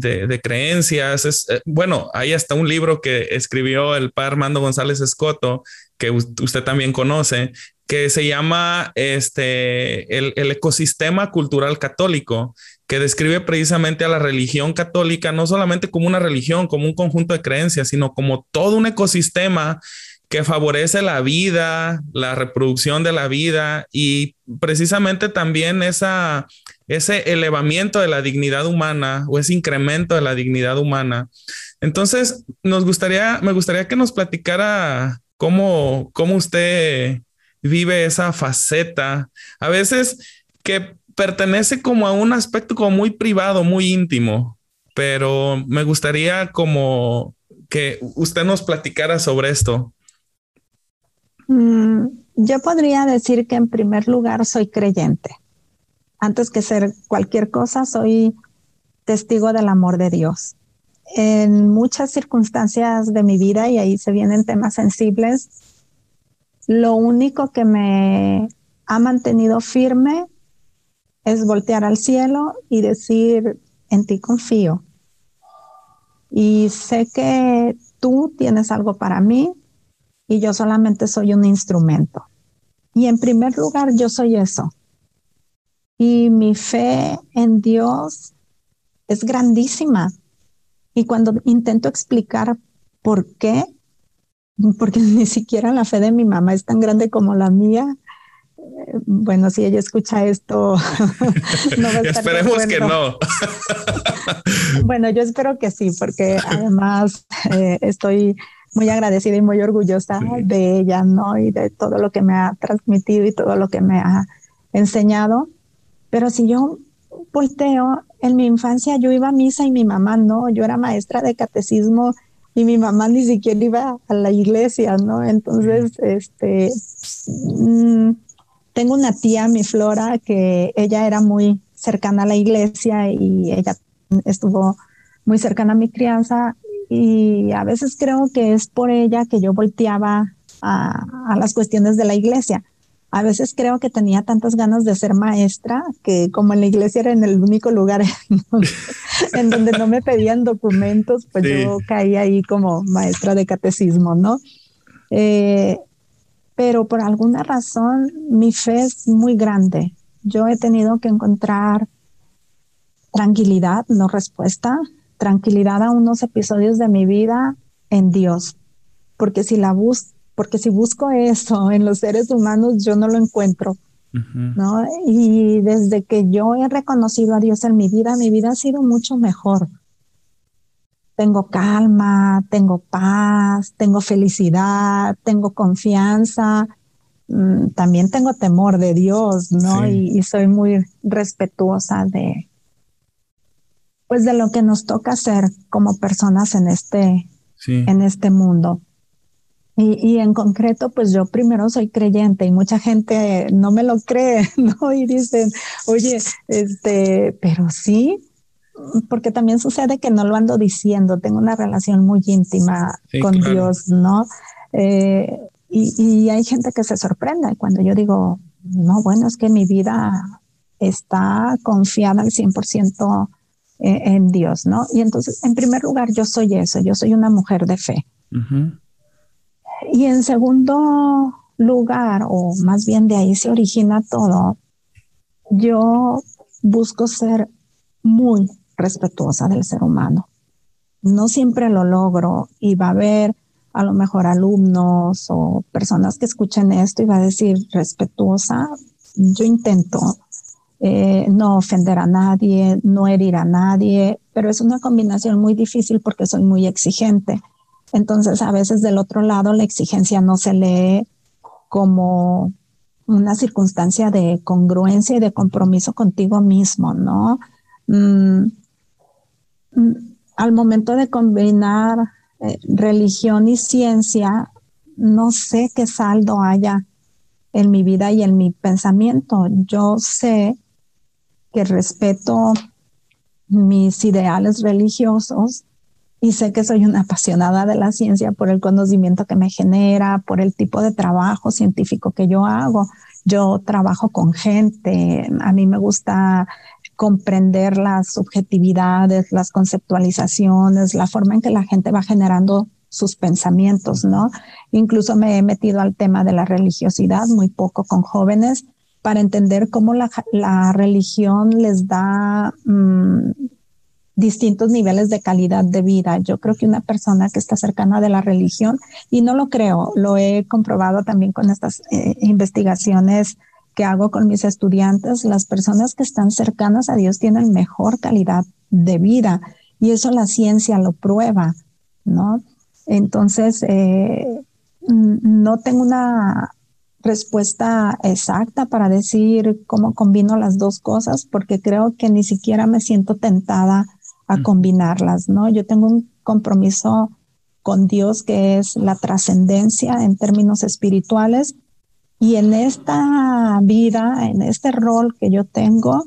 [SPEAKER 2] creencias, es, eh, bueno, hay hasta un libro que escribió el padre Armando González Escoto, que usted también conoce, que se llama este, el, el, ecosistema cultural católico, que describe precisamente a la religión católica no solamente como una religión, como un conjunto de creencias, sino como todo un ecosistema que favorece la vida, la reproducción de la vida y precisamente también ese elevamiento de la dignidad humana o ese incremento de la dignidad humana. Entonces, nos gustaría, me gustaría que nos platicara cómo, cómo usted vive esa faceta, a veces que pertenece como a un aspecto como muy privado, muy íntimo, pero me gustaría como que usted nos platicara sobre esto.
[SPEAKER 1] Mm, yo podría decir que en primer lugar soy creyente. Antes que ser cualquier cosa, soy testigo del amor de Dios. En muchas circunstancias de mi vida, y ahí se vienen temas sensibles, lo único que me ha mantenido firme es voltear al cielo y decir, en ti confío. Y sé que tú tienes algo para mí, y yo solamente soy un instrumento. Y en primer lugar, yo soy eso. Y mi fe en Dios es grandísima. Y cuando intento explicar por qué, porque ni siquiera la fe de mi mamá es tan grande como la mía, eh, bueno, si ella escucha esto,
[SPEAKER 2] no Esperemos que no.
[SPEAKER 1] bueno, yo espero que sí, porque además eh, estoy muy agradecida y muy orgullosa de ella, ¿no? Y de todo lo que me ha transmitido y todo lo que me ha enseñado. Pero si yo volteo, en mi infancia yo iba a misa y mi mamá no, yo era maestra de catecismo y mi mamá ni siquiera iba a la iglesia, ¿no? Entonces, este, mm, tengo una tía, mi Flora, que ella era muy cercana a la iglesia y ella estuvo muy cercana a mi crianza y a veces creo que es por ella que yo volteaba a, las cuestiones de la iglesia. A veces creo que tenía tantas ganas de ser maestra que como en la iglesia era en el único lugar en donde, no me pedían documentos, pues yo caí ahí como maestra de catecismo, ¿no? Eh, pero por alguna razón mi fe es muy grande. Yo he tenido que encontrar tranquilidad, no respuesta, tranquilidad a unos episodios de mi vida en Dios, porque si la bus porque si busco eso en los seres humanos yo no lo encuentro, ¿no? Y desde que yo he reconocido a Dios en mi vida, mi vida ha sido mucho mejor. Tengo calma, tengo paz, tengo felicidad, tengo confianza, mm, también tengo temor de Dios, ¿no? y, soy muy respetuosa de, pues de lo que nos toca hacer como personas en este, en este mundo. Y, en concreto, pues yo primero soy creyente y mucha gente no me lo cree, ¿no? Y dicen, oye, este, pero sí, porque también sucede que no lo ando diciendo, tengo una relación muy íntima con Dios, ¿no? Eh, y, y, hay gente que se sorprende cuando yo digo, no, bueno, es que mi vida está confiada al 100% en, en Dios, ¿no? Y entonces, en primer lugar, yo soy eso, yo soy una mujer de fe. Y en segundo lugar, o más bien de ahí se origina todo, yo busco ser muy respetuosa del ser humano. No siempre lo logro y va a haber a lo mejor alumnos o personas que escuchen esto y va a decir respetuosa. Yo intento eh, no ofender a nadie, no herir a nadie, pero es una combinación muy difícil porque soy muy exigente. Entonces, a veces del otro lado, la exigencia no se lee como una circunstancia de congruencia y de compromiso contigo mismo, ¿no? Mm, mm, al momento de combinar eh, religión y ciencia, no sé qué saldo haya en mi vida y en mi pensamiento. Yo sé que respeto mis ideales religiosos y sé que soy una apasionada de la ciencia por el conocimiento que me genera, por el tipo de trabajo científico que yo hago. Yo trabajo con gente, a mí me gusta comprender las subjetividades, las conceptualizaciones, la forma en que la gente va generando sus pensamientos, ¿no? Incluso me he metido al tema de la religiosidad muy poco con jóvenes para entender cómo la, religión les da mm, distintos niveles de calidad de vida. Yo creo que una persona que está cercana de la religión, y no lo creo, lo he comprobado también con estas eh, investigaciones que hago con mis estudiantes, las personas que están cercanas a Dios tienen mejor calidad de vida y eso la ciencia lo prueba, ¿no? Entonces, eh, no tengo una respuesta exacta para decir cómo combino las dos cosas, porque creo que ni siquiera me siento tentada a combinarlas, ¿no? Yo tengo un compromiso con Dios que es la trascendencia en términos espirituales y en esta vida, en este rol que yo tengo,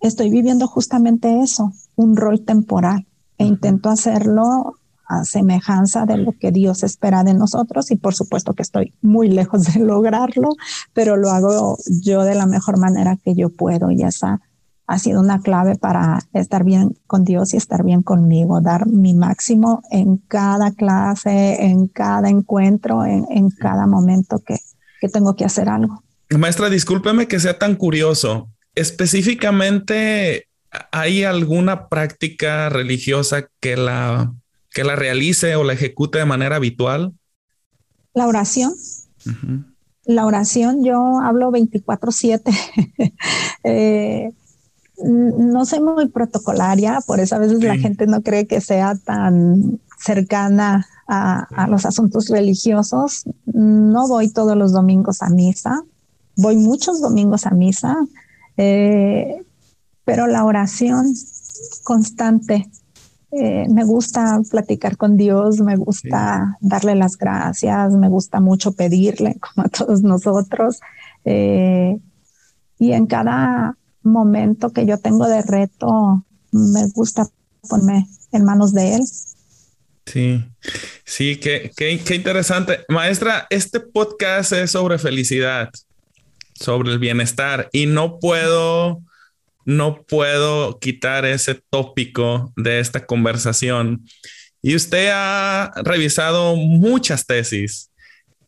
[SPEAKER 1] estoy viviendo justamente eso, un rol temporal e intento hacerlo a semejanza de lo que Dios espera de nosotros y por supuesto que estoy muy lejos de lograrlo, pero lo hago yo de la mejor manera que yo puedo y esa ha sido una clave para estar bien con Dios y estar bien conmigo, dar mi máximo en cada clase, en cada encuentro, en, cada momento que, que tengo que hacer algo.
[SPEAKER 2] Maestra, discúlpeme que sea tan curioso. Específicamente, ¿hay alguna práctica religiosa que la, que la realice o la ejecute de manera habitual?
[SPEAKER 1] La oración. La oración, yo hablo 24/7. eh, no soy muy protocolaria, por eso a veces la gente no cree que sea tan cercana a, los asuntos religiosos. No voy todos los domingos a misa, voy muchos domingos a misa, eh, pero la oración constante. Eh, me gusta platicar con Dios, me gusta darle las gracias, me gusta mucho pedirle, como a todos nosotros. Eh, y en cada momento que yo tengo de reto, me gusta ponerme en manos de Él.
[SPEAKER 2] Sí, sí, qué, qué, qué interesante. Maestra, este podcast es sobre felicidad, sobre el bienestar y no puedo, no puedo quitar ese tópico de esta conversación. Y usted ha revisado muchas tesis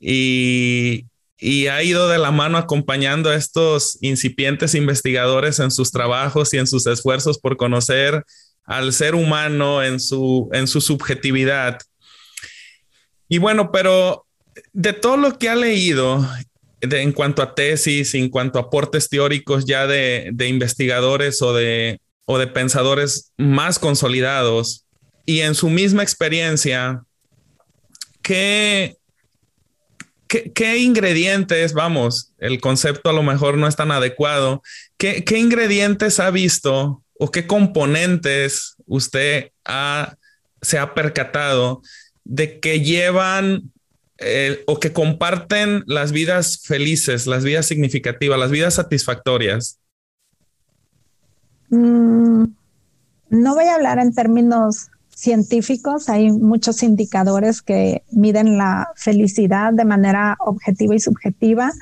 [SPEAKER 2] y, y ha ido de la mano acompañando a estos incipientes investigadores en sus trabajos y en sus esfuerzos por conocer al ser humano en su, en su subjetividad. Y bueno, pero de todo lo que ha leído en cuanto a tesis, en cuanto a aportes teóricos ya de, de investigadores o de, o de pensadores más consolidados y en su misma experiencia, ¿qué, ¿Qué, ingredientes, vamos, el concepto a lo mejor no es tan adecuado, ¿qué, ingredientes ha visto o qué componentes usted se ha percatado de que llevan eh, o que comparten las vidas felices, las vidas significativas, las vidas satisfactorias?
[SPEAKER 1] Mm, no voy a hablar en términos científicos, hay muchos indicadores que miden la felicidad de manera objetiva y subjetiva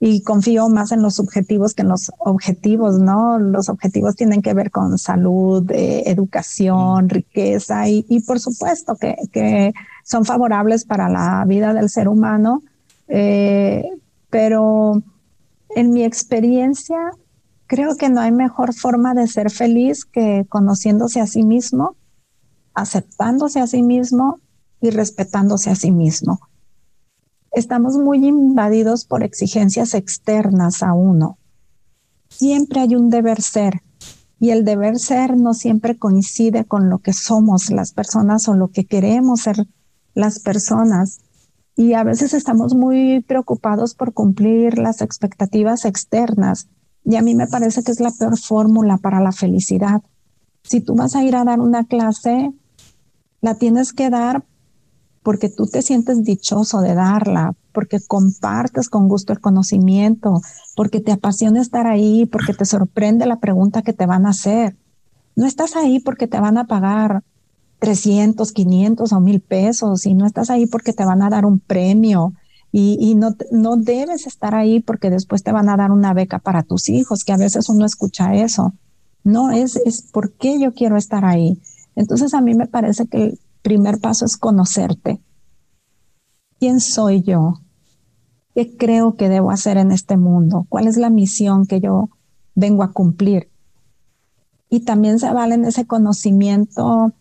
[SPEAKER 1] y confío más en los subjetivos que en los objetivos, ¿no? Los objetivos tienen que ver con salud, eh, educación, riqueza y, por supuesto que, son favorables para la vida del ser humano, eh, pero en mi experiencia creo que no hay mejor forma de ser feliz que conociéndose a sí mismo, aceptándose a sí mismo y respetándose a sí mismo estamos muy invadidos por exigencias externas a uno. Siempre hay un deber ser y el deber ser no siempre coincide con lo que somos las personas o lo que queremos ser las personas. Y a veces estamos muy preocupados por cumplir las expectativas externas. Y a mí me parece que es la peor fórmula para la felicidad. Si tú vas a ir a dar una clase, la tienes que dar porque tú te sientes dichoso de darla, porque compartes con gusto el conocimiento, porque te apasiona estar ahí, porque te sorprende la pregunta que te van a hacer. No estás ahí porque te van a pagar 300, 500 o 1000 pesos y no estás ahí porque te van a dar un premio y, no, no debes estar ahí porque después te van a dar una beca para tus hijos, que a veces uno escucha eso. No, es, es por qué yo quiero estar ahí. Entonces a mí me parece que primer paso es conocerte. ¿Quién soy yo? ¿Qué creo que debo hacer en este mundo? ¿Cuál es la misión que yo vengo a cumplir? Y también se vale en ese conocimiento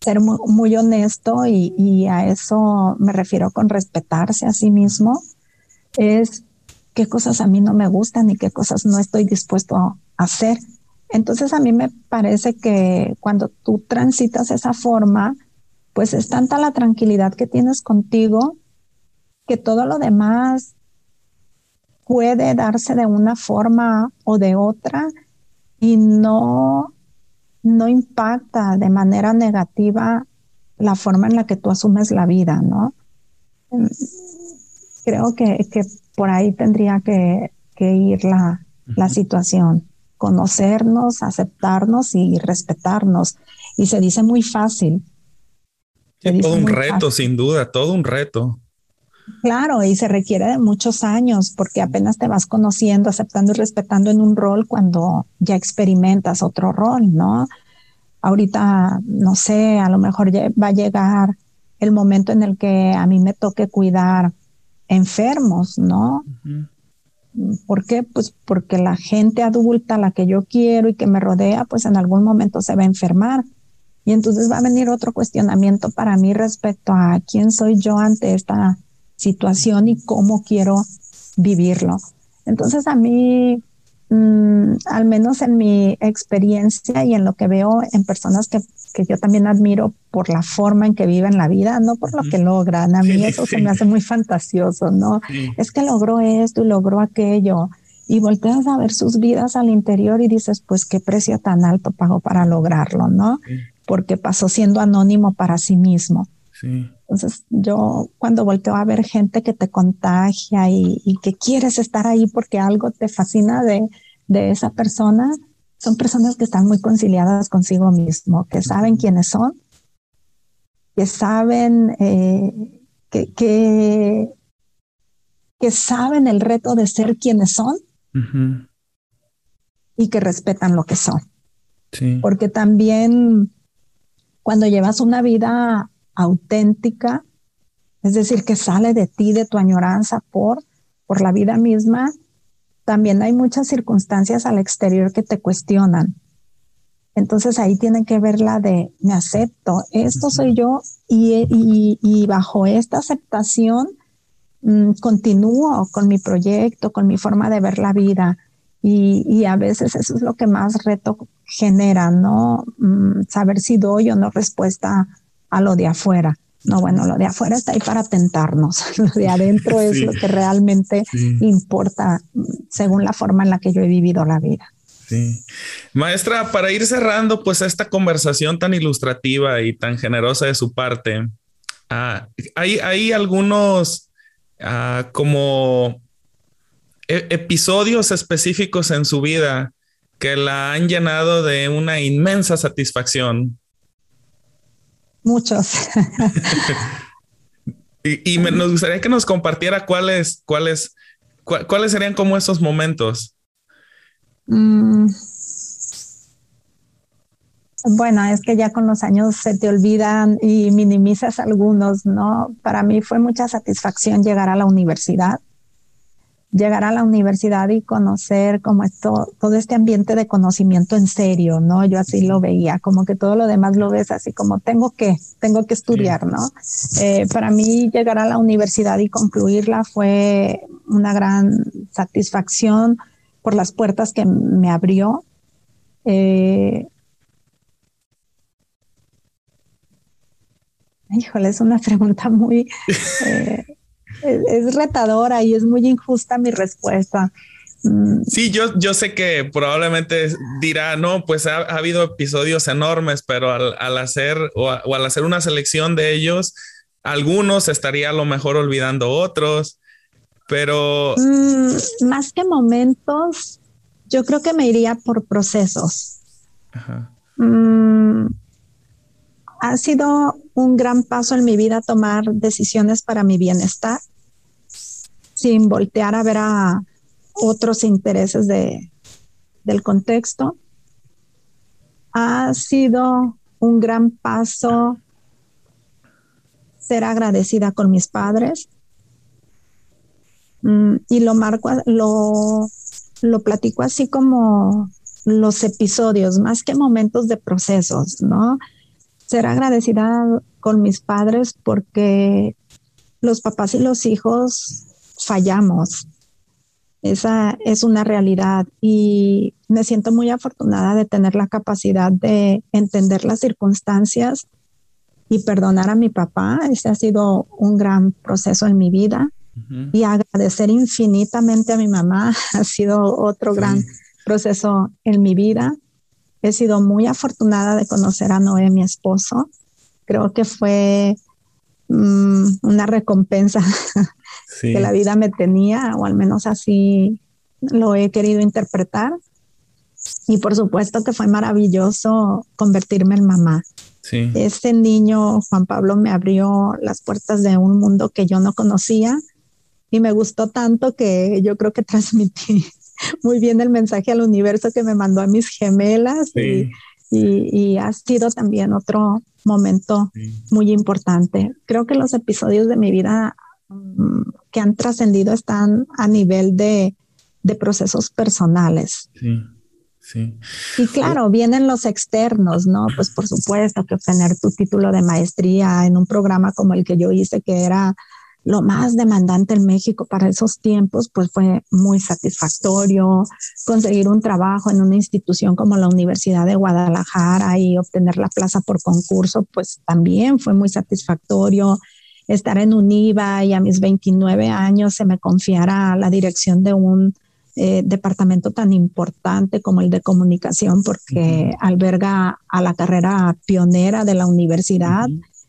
[SPEAKER 1] ser muy, honesto y, y, a eso me refiero con respetarse a sí mismo, es qué cosas a mí no me gustan y qué cosas no estoy dispuesto a hacer entonces a mí me parece que cuando tú transitas esa forma, pues es tanta la tranquilidad que tienes contigo que todo lo demás puede darse de una forma o de otra y no, no impacta de manera negativa la forma en la que tú asumes la vida, ¿no? Creo que, por ahí tendría que, ir la, la situación conocernos, aceptarnos y respetarnos. Y se dice muy fácil.
[SPEAKER 2] todo un reto, sin duda, todo un reto.
[SPEAKER 1] Claro, y se requiere de muchos años porque apenas te vas conociendo, aceptando y respetando en un rol cuando ya experimentas otro rol, ¿no? Ahorita, no sé, a lo mejor va a llegar el momento en el que a mí me toque cuidar enfermos, ¿no? ¿Por qué? Pues porque la gente adulta, la que yo quiero y que me rodea, pues en algún momento se va a enfermar. Y entonces va a venir otro cuestionamiento para mí respecto a quién soy yo ante esta situación y cómo quiero vivirlo. Entonces a mí Mm, al menos en mi experiencia y en lo que veo en personas que, que, yo también admiro por la forma en que viven la vida, no por lo que logran. A mí eso se me hace muy fantasioso, ¿no? Es que logró esto y logró aquello. Y volteas a ver sus vidas al interior y dices, pues qué precio tan alto pagó para lograrlo, ¿no? Porque pasó siendo anónimo para sí mismo. Entonces yo cuando volteo a ver gente que te contagia y, que quieres estar ahí porque algo te fascina de, esa persona, son personas que están muy conciliadas consigo mismo, que saben quiénes son, que saben eh, que, que, saben el reto de ser quienes son y que respetan lo que son. Porque también cuando llevas una vida auténtica, es decir, que sale de ti, de tu añoranza por, por la vida misma, también hay muchas circunstancias al exterior que te cuestionan. Entonces ahí tienen que ver la de me acepto, esto soy yo y, y, bajo esta aceptación mm, continúo con mi proyecto, con mi forma de ver la vida. Y, y, a veces eso es lo que más reto genera, ¿no? Mm, saber si doy o no respuesta a lo de afuera. No, bueno, lo de afuera está ahí para tentarnos. Lo de adentro es lo que realmente importa según la forma en la que yo he vivido la vida.
[SPEAKER 2] Sí. Maestra, para ir cerrando, pues esta conversación tan ilustrativa y tan generosa de su parte, Ah, hay, hay algunos ah, como e, episodios específicos en su vida que la han llenado de una inmensa satisfacción.
[SPEAKER 1] Muchos.
[SPEAKER 2] y, nos gustaría que nos compartiera cuáles, cuáles, cuáles serían como esos momentos. Mm.
[SPEAKER 1] Bueno, es que ya con los años se te olvidan y minimizas algunos, ¿no? Para mí fue mucha satisfacción llegar a la universidad llegar a la universidad y conocer como esto, todo este ambiente de conocimiento en serio, ¿no? Yo así lo veía, como que todo lo demás lo ves así como tengo que, tengo que estudiar, ¿no? Eh, para mí llegar a la universidad y concluirla fue una gran satisfacción por las puertas que me abrió. Eh, híjole, es una pregunta muy... Eh, es, retadora y es muy injusta mi respuesta.
[SPEAKER 2] Mm. Sí, yo, yo sé que probablemente dirá, no, pues ha, habido episodios enormes, pero al, hacer o, al hacer una selección de ellos, algunos estaría a lo mejor olvidando otros, pero...
[SPEAKER 1] Mm, más que momentos, yo creo que me iría por procesos. Mm, ha sido un gran paso en mi vida tomar decisiones para mi bienestar sin voltear a ver a otros intereses de, del contexto. Ha sido un gran paso ser agradecida con mis padres mm, y lo marco, lo, lo platico así como los episodios, más que momentos de procesos, ¿no? Ser agradecida con mis padres porque los papás y los hijos fallamos. Esa es una realidad y me siento muy afortunada de tener la capacidad de entender las circunstancias y perdonar a mi papá. Ese ha sido un gran proceso en mi vida. Y agradecer infinitamente a mi mamá ha sido otro gran proceso en mi vida. He sido muy afortunada de conocer a Noé, mi esposo. Creo que fue mm, una recompensa que la vida me tenía, o al menos así lo he querido interpretar. Y por supuesto que fue maravilloso convertirme en mamá. Sí. Este niño, Juan Pablo, me abrió las puertas de un mundo que yo no conocía y me gustó tanto que yo creo que transmití muy bien el mensaje al universo que me mandó a mis gemelas y, y, ha sido también otro momento muy importante. Creo que los episodios de mi vida mm, que han trascendido están a nivel de, procesos personales. Sí, sí. Y claro, vienen los externos, ¿no? Pues por supuesto que obtener tu título de maestría en un programa como el que yo hice, que era lo más demandante en México para esos tiempos, pues fue muy satisfactorio. Conseguir un trabajo en una institución como la Universidad de Guadalajara y obtener la plaza por concurso, pues también fue muy satisfactorio estar en UNIVA y a mis 29 años se me confiara la dirección de un eh, departamento tan importante como el de comunicación, porque alberga a la carrera pionera de la universidad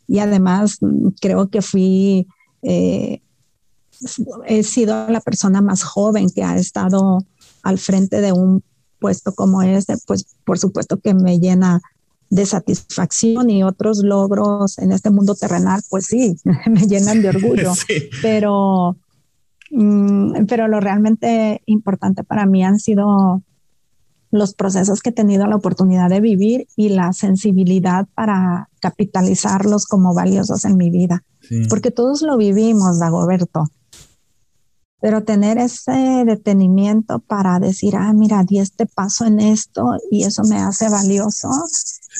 [SPEAKER 1] y además mm, creo que fui, eh, he sido la persona más joven que ha estado al frente de un puesto como este, pues por supuesto que me llena de satisfacción y otros logros en este mundo terrenal, pues sí, me llenan de orgullo. Pero, mm, pero lo realmente importante para mí han sido los procesos que he tenido la oportunidad de vivir y la sensibilidad para capitalizarlos como valiosos en mi vida. Porque todos lo vivimos, Dagoberto pero tener ese detenimiento para decir, ah, mira, di este paso en esto y eso me hace valioso,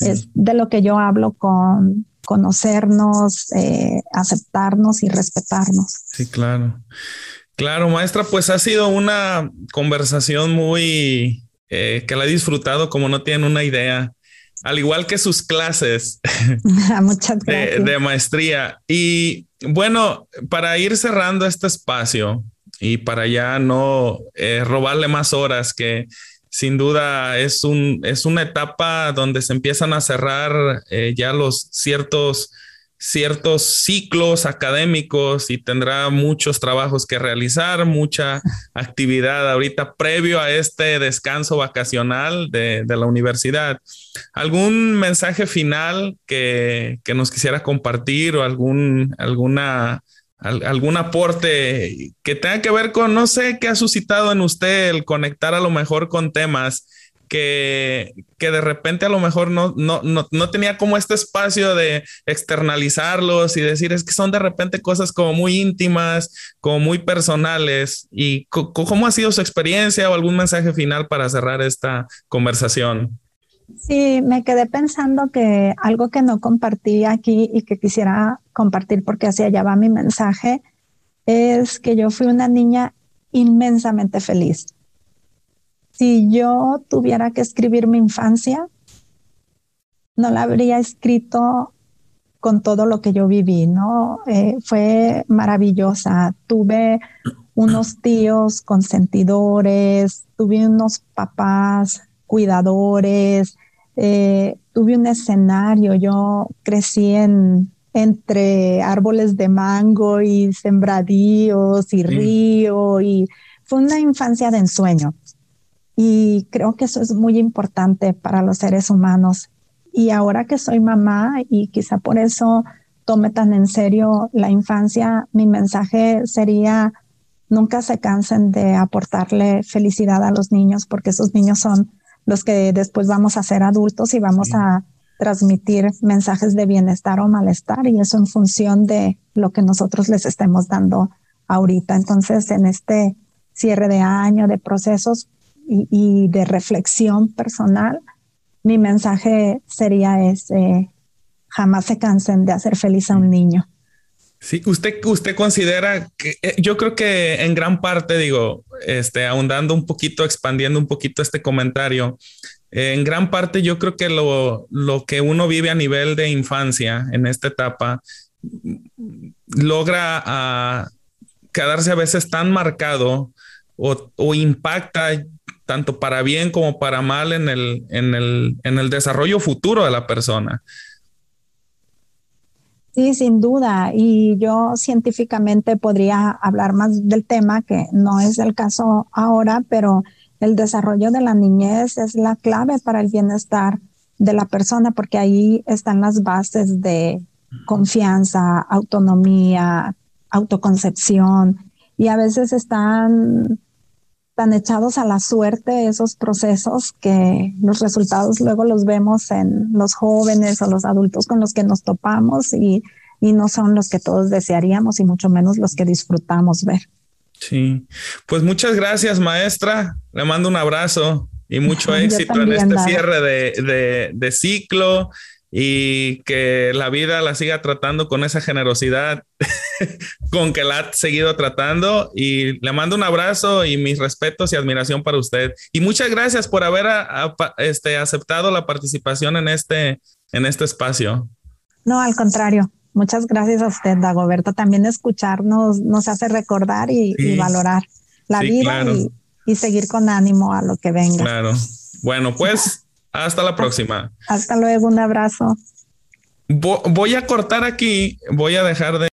[SPEAKER 1] es de lo que yo hablo con conocernos, eh, aceptarnos y respetarnos.
[SPEAKER 2] Sí, claro. Claro, maestra, pues ha sido una conversación muy eh, que la he disfrutado como no tienen una idea, al igual que sus clases
[SPEAKER 1] Muchas
[SPEAKER 2] de, de maestría. Y bueno, para ir cerrando este espacio, y para ya no eh, robarle más horas, que sin duda es, un, es una etapa donde se empiezan a cerrar eh, ya los ciertos ciertos ciclos académicos y tendrá muchos trabajos que realizar, mucha actividad ahorita previo a este descanso vacacional de, la universidad. ¿Algún mensaje final que, nos quisiera compartir o algún, alguna, algún aporte que tenga que ver con, no sé, qué ha suscitado en usted el conectar a lo mejor con temas? Que, que de repente a lo mejor no, no, no, no, tenía como este espacio de externalizarlos y decir, es que son de repente cosas como muy íntimas, como muy personales. ¿Y cómo ha sido su experiencia o algún mensaje final para cerrar esta conversación?
[SPEAKER 1] Sí, me quedé pensando que algo que no compartí aquí y que quisiera compartir porque hacia allá va mi mensaje es que yo fui una niña inmensamente feliz si yo tuviera que escribir mi infancia, no la habría escrito con todo lo que yo viví, ¿no? Eh, fue maravillosa. Tuve unos tíos consentidores, tuve unos papás cuidadores, eh, tuve un escenario. Yo crecí en, entre árboles de mango y sembradíos y río y fue una infancia de ensueño. Y creo que eso es muy importante para los seres humanos. Y ahora que soy mamá y quizá por eso tome tan en serio la infancia, mi mensaje sería nunca se cansen de aportarle felicidad a los niños porque esos niños son los que después vamos a ser adultos y vamos a transmitir mensajes de bienestar o malestar y eso en función de lo que nosotros les estemos dando ahorita. Entonces, en este cierre de año, de procesos, y, de reflexión personal, mi mensaje sería ese, jamás se cansen de hacer feliz a un niño.
[SPEAKER 2] Sí, usted, usted considera que eh, yo creo que en gran parte, digo, este, ahondando un poquito, expandiendo un poquito este comentario, en gran parte yo creo que lo, lo que uno vive a nivel de infancia en esta etapa logra ah, quedarse a veces tan marcado o, o impacta tanto para bien como para mal en el, en el, en el desarrollo futuro de la persona.
[SPEAKER 1] Sí, sin duda. Y yo científicamente podría hablar más del tema, que no es el caso ahora, pero el desarrollo de la niñez es la clave para el bienestar de la persona, porque ahí están las bases de confianza, autonomía, autoconcepción, y a veces están tan echados a la suerte esos procesos que los resultados luego los vemos en los jóvenes o los adultos con los que nos topamos y, no son los que todos desearíamos y mucho menos los que disfrutamos ver.
[SPEAKER 2] Sí, pues muchas gracias maestra, le mando un abrazo y mucho éxito en este cierre de, de ciclo y que la vida la siga tratando con esa generosidad con que la ha seguido tratando y le mando un abrazo y mis respetos y admiración para usted. Y muchas gracias por haber este, aceptado la participación en este, en este espacio.
[SPEAKER 1] No, al contrario. Muchas gracias a usted, Dagoberto. También escucharnos nos hace recordar y, valorar la vida y, y seguir con ánimo a lo que venga.
[SPEAKER 2] Claro. Bueno, pues hasta la próxima.
[SPEAKER 1] Hasta luego, un abrazo.
[SPEAKER 2] Voy a cortar aquí, voy a dejar de...